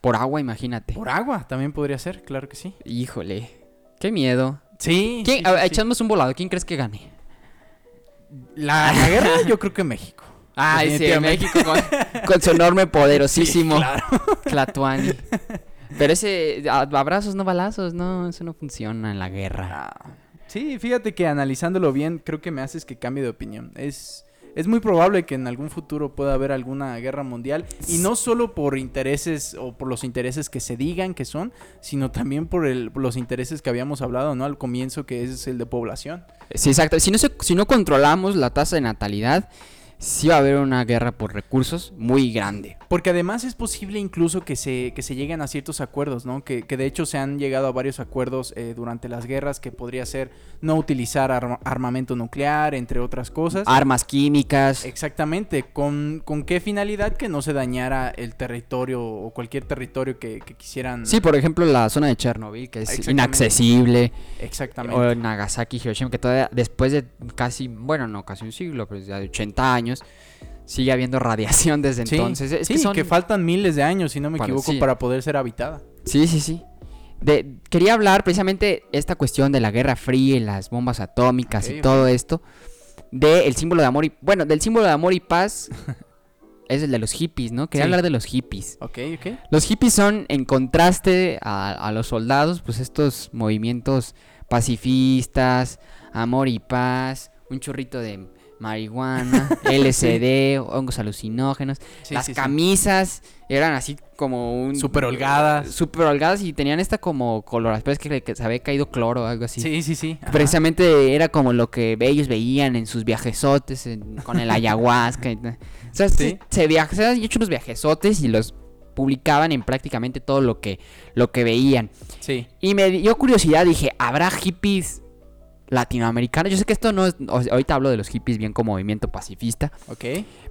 Speaker 2: Por agua, imagínate.
Speaker 3: Por agua también podría ser, claro que sí.
Speaker 2: Híjole, qué miedo.
Speaker 3: Sí.
Speaker 2: ¿Quién-
Speaker 3: sí,
Speaker 2: a ver,
Speaker 3: sí, sí.
Speaker 2: echamos un volado, ¿quién crees que gane?
Speaker 3: La, la guerra yo creo que México.
Speaker 2: Ay, sí,
Speaker 3: Definitivamente.
Speaker 2: México con, con su enorme poderosísimo
Speaker 3: Sí, claro.
Speaker 2: Tlatuani. Pero ese abrazos no balazos, no, eso no funciona en la guerra.
Speaker 3: Ah, Sí, fíjate que analizándolo bien, creo que me haces que cambie de opinión. Es, es muy probable que en algún futuro pueda haber alguna guerra mundial. Y no solo por intereses o por los intereses que se digan que son, sino también por, los intereses que habíamos hablado, ¿no? Al comienzo, que es el de población.
Speaker 2: Sí, exacto. Si no, se- si no controlamos la tasa de natalidad, sí va a haber una guerra por recursos muy grande.
Speaker 3: Porque además es posible incluso que se, que se lleguen a ciertos acuerdos, ¿no? Que, que de hecho se han llegado a varios acuerdos eh, durante las guerras que podría ser no utilizar arma- armamento nuclear, entre otras cosas.
Speaker 2: Armas químicas.
Speaker 3: Exactamente, ¿Con, ¿con qué finalidad que no se dañara el territorio o cualquier territorio que, que quisieran?
Speaker 2: Sí, por ejemplo, la zona de Chernobyl, que es inaccesible.
Speaker 3: Exactamente.
Speaker 2: O Nagasaki, Hiroshima, que todavía después de casi, bueno, no, casi un siglo, pero ya de 80 años, sigue habiendo radiación desde
Speaker 3: Sí,
Speaker 2: entonces. Es
Speaker 3: sí,
Speaker 2: que son...
Speaker 3: que faltan miles de años, si no me equivoco,
Speaker 2: sí.
Speaker 3: para poder ser habitada.
Speaker 2: Sí, sí, sí. De, quería hablar precisamente esta cuestión de la Guerra Fría y las bombas atómicas y todo esto. Del símbolo de amor y... Bueno, del símbolo de amor y paz es el de los hippies, ¿no? Quería
Speaker 3: Sí.
Speaker 2: hablar de los hippies.
Speaker 3: Ok, ok.
Speaker 2: Los hippies son, en contraste a, a los soldados, pues estos movimientos pacifistas, amor y paz, un churrito de marihuana, LSD, hongos alucinógenos.
Speaker 3: Sí,
Speaker 2: Las
Speaker 3: sí, sí.
Speaker 2: camisas eran así como un...
Speaker 3: Súper holgadas.
Speaker 2: Súper holgadas y tenían esta como color, pero es que, se había caído cloro o algo así.
Speaker 3: Sí, sí, sí. ajá.
Speaker 2: Precisamente era como lo que ellos veían en sus viajesotes en- con el ayahuasca. y o sea, se, se, viaj- se habían hecho unos viajesotes y los publicaban en prácticamente todo lo que, lo que veían.
Speaker 3: Sí.
Speaker 2: Y me dio curiosidad, dije, ¿habrá hippies latinoamericanos? Yo sé que esto no es... ahorita hablo de los hippies bien como movimiento pacifista.
Speaker 3: Ok.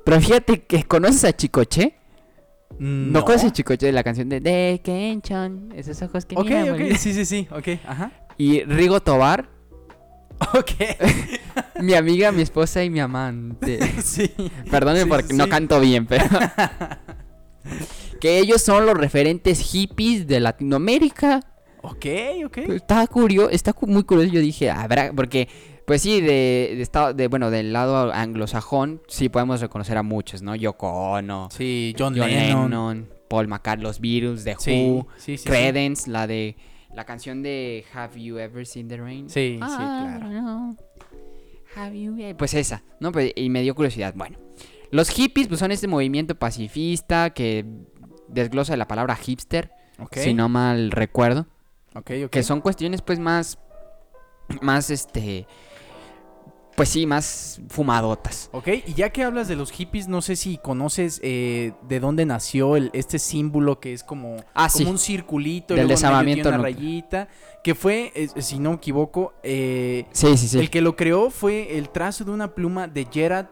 Speaker 2: Pero fíjate que conoces a Chicoche. ¿No,
Speaker 3: No.
Speaker 2: conoces a Chicoche de la canción de De Kenchon? Esos ojos que
Speaker 3: Ok,
Speaker 2: miran
Speaker 3: ok.
Speaker 2: bien"?
Speaker 3: Sí, sí, sí. Ok, ajá.
Speaker 2: Y Rigo Tobar,
Speaker 3: Ok.
Speaker 2: mi amiga, mi esposa y mi amante.
Speaker 3: sí.
Speaker 2: Perdónenme
Speaker 3: Sí,
Speaker 2: porque
Speaker 3: sí,
Speaker 2: no canto bien, pero. que ellos son los referentes hippies de Latinoamérica.
Speaker 3: Ok, ok.
Speaker 2: Pues, Está curioso, está muy curioso. Yo dije, habrá, porque, pues sí, de, de, estado- de, bueno, del lado anglosajón, sí podemos reconocer a muchos, ¿no? Yoko Ono,
Speaker 3: Sí, John,
Speaker 2: John
Speaker 3: Lennon.
Speaker 2: Lennon, Paul McCartney, los Beatles, The Who,
Speaker 3: sí, sí, sí.
Speaker 2: Credence, la de la canción de Have You Ever Seen the Rain?
Speaker 3: Sí, sí,
Speaker 2: Ah,
Speaker 3: claro.
Speaker 2: no. Have you e- Pues esa, ¿no? Pues, y me dio curiosidad. Bueno, los hippies pues son este movimiento pacifista que desglosa la palabra hipster, si no mal recuerdo, Que son cuestiones pues más más este pues sí, más fumadotas.
Speaker 3: Ok, y ya que hablas de los hippies, no sé si conoces eh, de dónde nació el, este símbolo que es como,
Speaker 2: Ah,
Speaker 3: como
Speaker 2: sí.
Speaker 3: un circulito y
Speaker 2: Del
Speaker 3: luego tiene una
Speaker 2: nuclear.
Speaker 3: rayita, que fue, eh, si no me equivoco, eh,
Speaker 2: Sí, sí, sí.
Speaker 3: el que lo creó fue el trazo de una pluma de Gerald,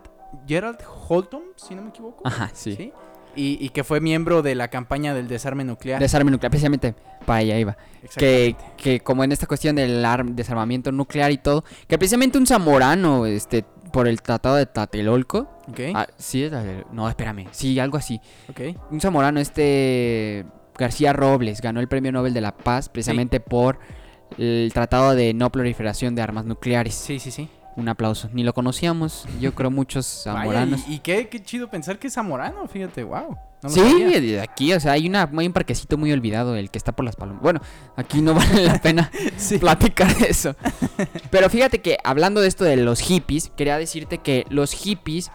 Speaker 3: Gerald Holton, si no me equivoco.
Speaker 2: Ajá, sí.
Speaker 3: Y, y que fue miembro de la campaña del desarme nuclear.
Speaker 2: Desarme nuclear, precisamente para allá iba. Que, que como en esta cuestión del ar- desarmamiento nuclear y todo, que precisamente un zamorano, este, por el tratado de Tlatelolco.
Speaker 3: Ok,
Speaker 2: Ah, sí, no, espérame, sí, algo así. Un zamorano, este, García Robles, ganó el premio Nobel de la Paz precisamente por el tratado de no proliferación de armas nucleares.
Speaker 3: Sí, sí, sí.
Speaker 2: Un aplauso. Ni lo conocíamos, yo creo muchos
Speaker 3: Vaya,
Speaker 2: zamoranos.
Speaker 3: y, y qué, qué chido pensar que es zamorano, fíjate, wow. No
Speaker 2: Sí, de aquí, o sea, hay, una, hay un parquecito muy olvidado, el que está por las palomas. Bueno, aquí no vale la pena
Speaker 3: Sí.
Speaker 2: platicar de eso. Pero fíjate que hablando de esto de los hippies, quería decirte que los hippies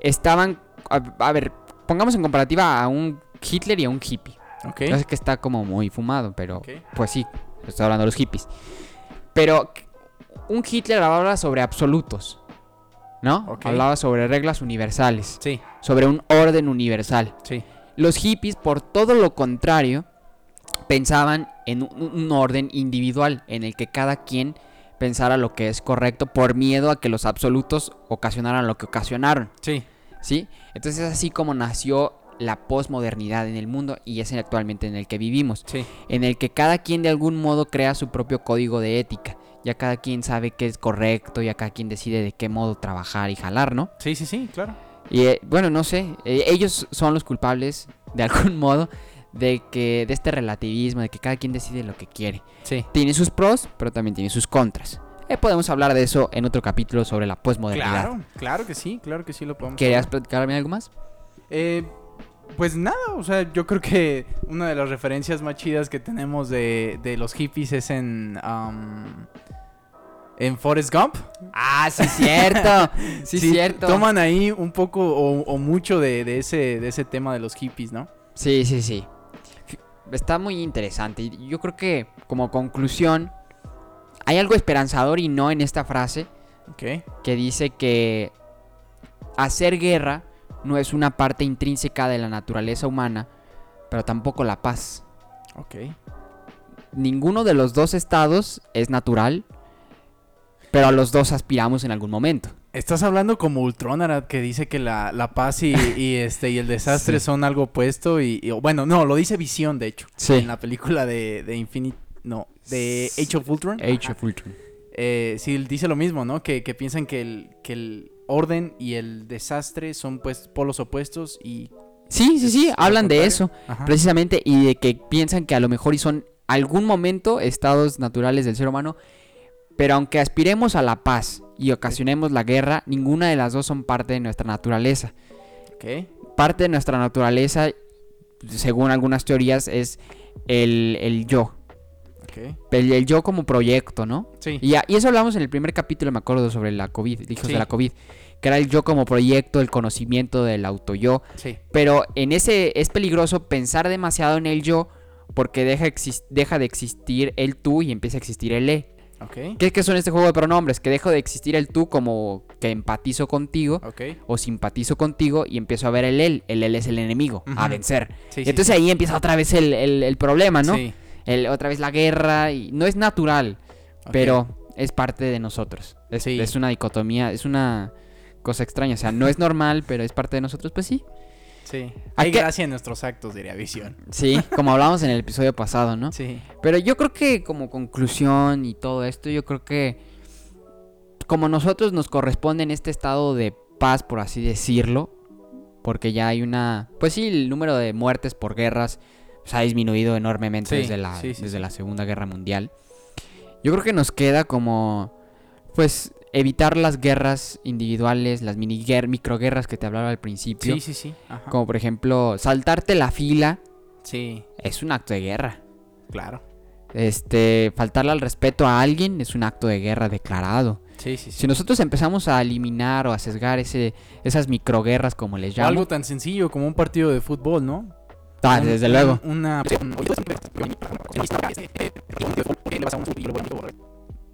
Speaker 2: estaban. A, a ver, pongamos en comparativa a un Hitler y a un hippie.
Speaker 3: Ok.
Speaker 2: Yo sé que está como muy fumado, pero pues sí, estoy hablando de los hippies. Pero un Hitler hablaba sobre absolutos, ¿no? Hablaba sobre reglas universales,
Speaker 3: Sí,
Speaker 2: sobre un orden universal.
Speaker 3: sí.
Speaker 2: Los hippies, por todo lo contrario, pensaban en un, un orden individual en el que cada quien pensara lo que es correcto por miedo a que los absolutos ocasionaran lo que ocasionaron,
Speaker 3: Sí.
Speaker 2: ¿sí? Entonces es así como nació la posmodernidad en el mundo y es actualmente en el que vivimos,
Speaker 3: Sí.
Speaker 2: en el que cada quien de algún modo crea su propio código de ética. Ya cada quien sabe qué es correcto, ya cada quien decide de qué modo trabajar y jalar, ¿no?
Speaker 3: Sí, sí, sí, claro.
Speaker 2: Y eh, bueno, no sé, eh, ellos son los culpables de algún modo de que de este relativismo, de que cada quien decide lo que quiere.
Speaker 3: Sí.
Speaker 2: Tiene sus pros, pero también tiene sus contras. Eh, podemos hablar de eso en otro capítulo sobre la posmodernidad.
Speaker 3: Claro, claro que sí, claro que sí lo podemos.
Speaker 2: ¿Querías platicarme algo más?
Speaker 3: Eh, pues nada, o sea, yo creo que una de las referencias más chidas que tenemos de, de los hippies es en. En Forrest Gump.
Speaker 2: Ah, sí, cierto. sí,
Speaker 3: Sí,
Speaker 2: cierto.
Speaker 3: Toman ahí un poco o, o mucho de, de ese, de ese tema de los hippies, ¿no?
Speaker 2: Sí, sí, sí. Está muy interesante. Yo creo que, como conclusión, hay algo esperanzador y no en esta frase
Speaker 3: Ok.
Speaker 2: que dice que hacer guerra no es una parte intrínseca de la naturaleza humana, pero tampoco la paz.
Speaker 3: Ok.
Speaker 2: Ninguno de los dos estados es natural, pero a los dos aspiramos en algún momento.
Speaker 3: Estás hablando como Ultron, Arad, que dice que la, la paz y, y, este y el desastre
Speaker 2: Sí.
Speaker 3: son algo opuesto y, y- bueno, no, lo dice Visión, de hecho.
Speaker 2: Sí.
Speaker 3: En la película de, de Infinite, no, de Age of Ultron.
Speaker 2: Age of Ultron.
Speaker 3: Eh, sí, dice lo mismo, ¿no? Que, que piensan que el, que el orden y el desastre son pues polos opuestos y...
Speaker 2: Sí, sí, sí, hablan de eso,
Speaker 3: Ajá.
Speaker 2: precisamente, y de que piensan que a lo mejor y son algún momento estados naturales del ser humano, pero aunque aspiremos a la paz y ocasionemos la guerra, ninguna de las dos son parte de nuestra naturaleza.
Speaker 3: Ok.
Speaker 2: Parte de nuestra naturaleza, según algunas teorías, es el, el yo.
Speaker 3: Ok.
Speaker 2: El, el yo como proyecto, ¿no?
Speaker 3: Sí.
Speaker 2: Y, a- y eso hablamos en el primer capítulo, me acuerdo, sobre la COVID, hijos
Speaker 3: Sí.
Speaker 2: de la COVID, que era el yo como proyecto, el conocimiento del auto-yo.
Speaker 3: Sí.
Speaker 2: Pero en ese es peligroso pensar demasiado en el yo porque deja, deja de existir el tú y empieza a existir el e.
Speaker 3: Ok.
Speaker 2: ¿Qué es que son este juego de pronombres? Que dejo de existir el tú como que empatizo contigo o simpatizo contigo y empiezo a ver el él. El él es el enemigo a vencer.
Speaker 3: Sí,
Speaker 2: y entonces
Speaker 3: sí.
Speaker 2: ahí empieza otra vez el, el- el problema, ¿no? El, otra vez la guerra y no es natural, pero es parte de nosotros. Es, es una dicotomía, es una cosa extraña. O sea, no es normal, pero es parte de nosotros, pues sí.
Speaker 3: Sí.
Speaker 2: Hay que-
Speaker 3: gracia en nuestros actos, diría Visión.
Speaker 2: Sí, como hablábamos en el episodio pasado, ¿no?
Speaker 3: Sí.
Speaker 2: Pero yo creo que como conclusión y todo esto, yo creo que como nosotros nos corresponde en este estado de paz, por así decirlo, porque ya hay una, pues sí, el número de muertes por guerras pues, ha disminuido enormemente
Speaker 3: Sí,
Speaker 2: desde, la,
Speaker 3: sí, sí,
Speaker 2: desde la Segunda Guerra Mundial. Yo creo que nos queda como, pues, evitar las guerras individuales, las mini microguerras que te hablaba al principio.
Speaker 3: Sí, sí, sí. Ajá.
Speaker 2: Como por ejemplo, saltarte la fila
Speaker 3: Sí,
Speaker 2: es un acto de guerra.
Speaker 3: claro.
Speaker 2: Este, faltarle al respeto a alguien es un acto de guerra declarado.
Speaker 3: Sí, sí, sí.
Speaker 2: Si nosotros empezamos a eliminar o a sesgar ese, esas microguerras como les
Speaker 3: O
Speaker 2: llamo,
Speaker 3: algo tan sencillo como un partido de fútbol, ¿no?
Speaker 2: ah,
Speaker 3: Un-
Speaker 2: desde luego.
Speaker 3: Una...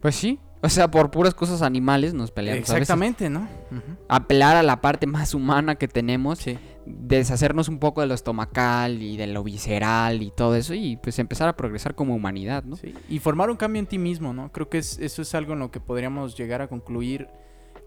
Speaker 2: Pues sí. O sea, por puras cosas animales nos peleamos. a veces.
Speaker 3: Exactamente, ¿no? Ujú.
Speaker 2: Apelar a la parte más humana que tenemos,
Speaker 3: Sí.
Speaker 2: deshacernos un poco de lo estomacal y de lo visceral y todo eso y pues empezar a progresar como humanidad, ¿no?
Speaker 3: Sí, Y formar un cambio en ti mismo, ¿no? Creo que es, eso es algo en lo que podríamos llegar a concluir,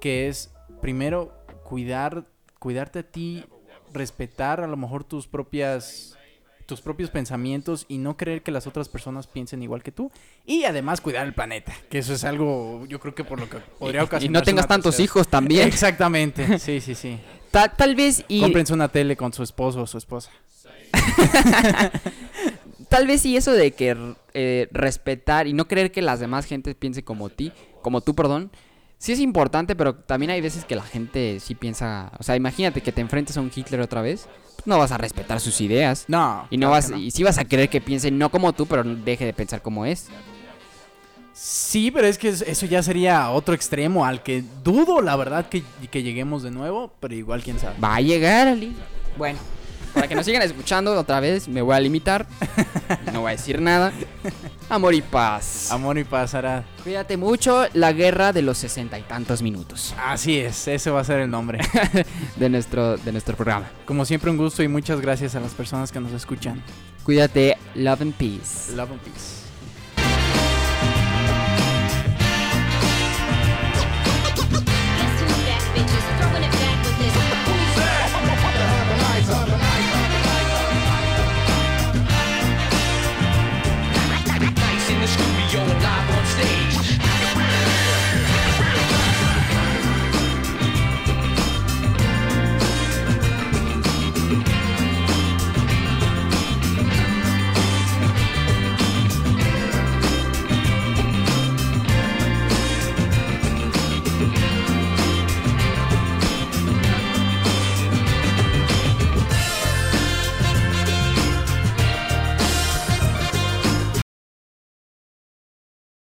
Speaker 3: que es primero cuidar, cuidarte a ti, respetar a lo mejor tus propias tus propios pensamientos y no creer que las otras personas piensen igual que tú y además cuidar el planeta, que eso es algo yo creo que por lo que podría
Speaker 2: Y
Speaker 3: ocasionar
Speaker 2: no tengas tantos hijos también.
Speaker 3: Exactamente. Sí, sí, sí.
Speaker 2: Ta- tal vez y
Speaker 3: Cómprense una tele con su esposo o su esposa.
Speaker 2: Tal vez sí eso de que eh, respetar y no creer que las demás gentes piense como ti, como tú, perdón, sí es importante, pero también hay veces que la gente sí piensa, o sea, imagínate que te enfrentes a un Hitler otra vez, pues no vas a respetar sus ideas
Speaker 3: No.
Speaker 2: y no
Speaker 3: claro
Speaker 2: vas
Speaker 3: no.
Speaker 2: y sí vas a querer que piense no como tú, pero deje de pensar como es.
Speaker 3: Sí, pero es que es- eso ya sería otro extremo al que dudo, la verdad, que, que lleguemos de nuevo, pero igual quién sabe.
Speaker 2: Va a llegar, Ali. Bueno, para que nos sigan escuchando otra vez, me voy a limitar. No voy a decir nada. Amor y paz.
Speaker 3: Amor y pasará.
Speaker 2: Cuídate mucho, la guerra de los sesenta y tantos minutos
Speaker 3: Así es, ese va a ser el nombre.
Speaker 2: de nuestro, de nuestro programa.
Speaker 3: Como siempre, un gusto y muchas gracias a las personas que nos escuchan.
Speaker 2: Cuídate, love and peace.
Speaker 3: Love and peace.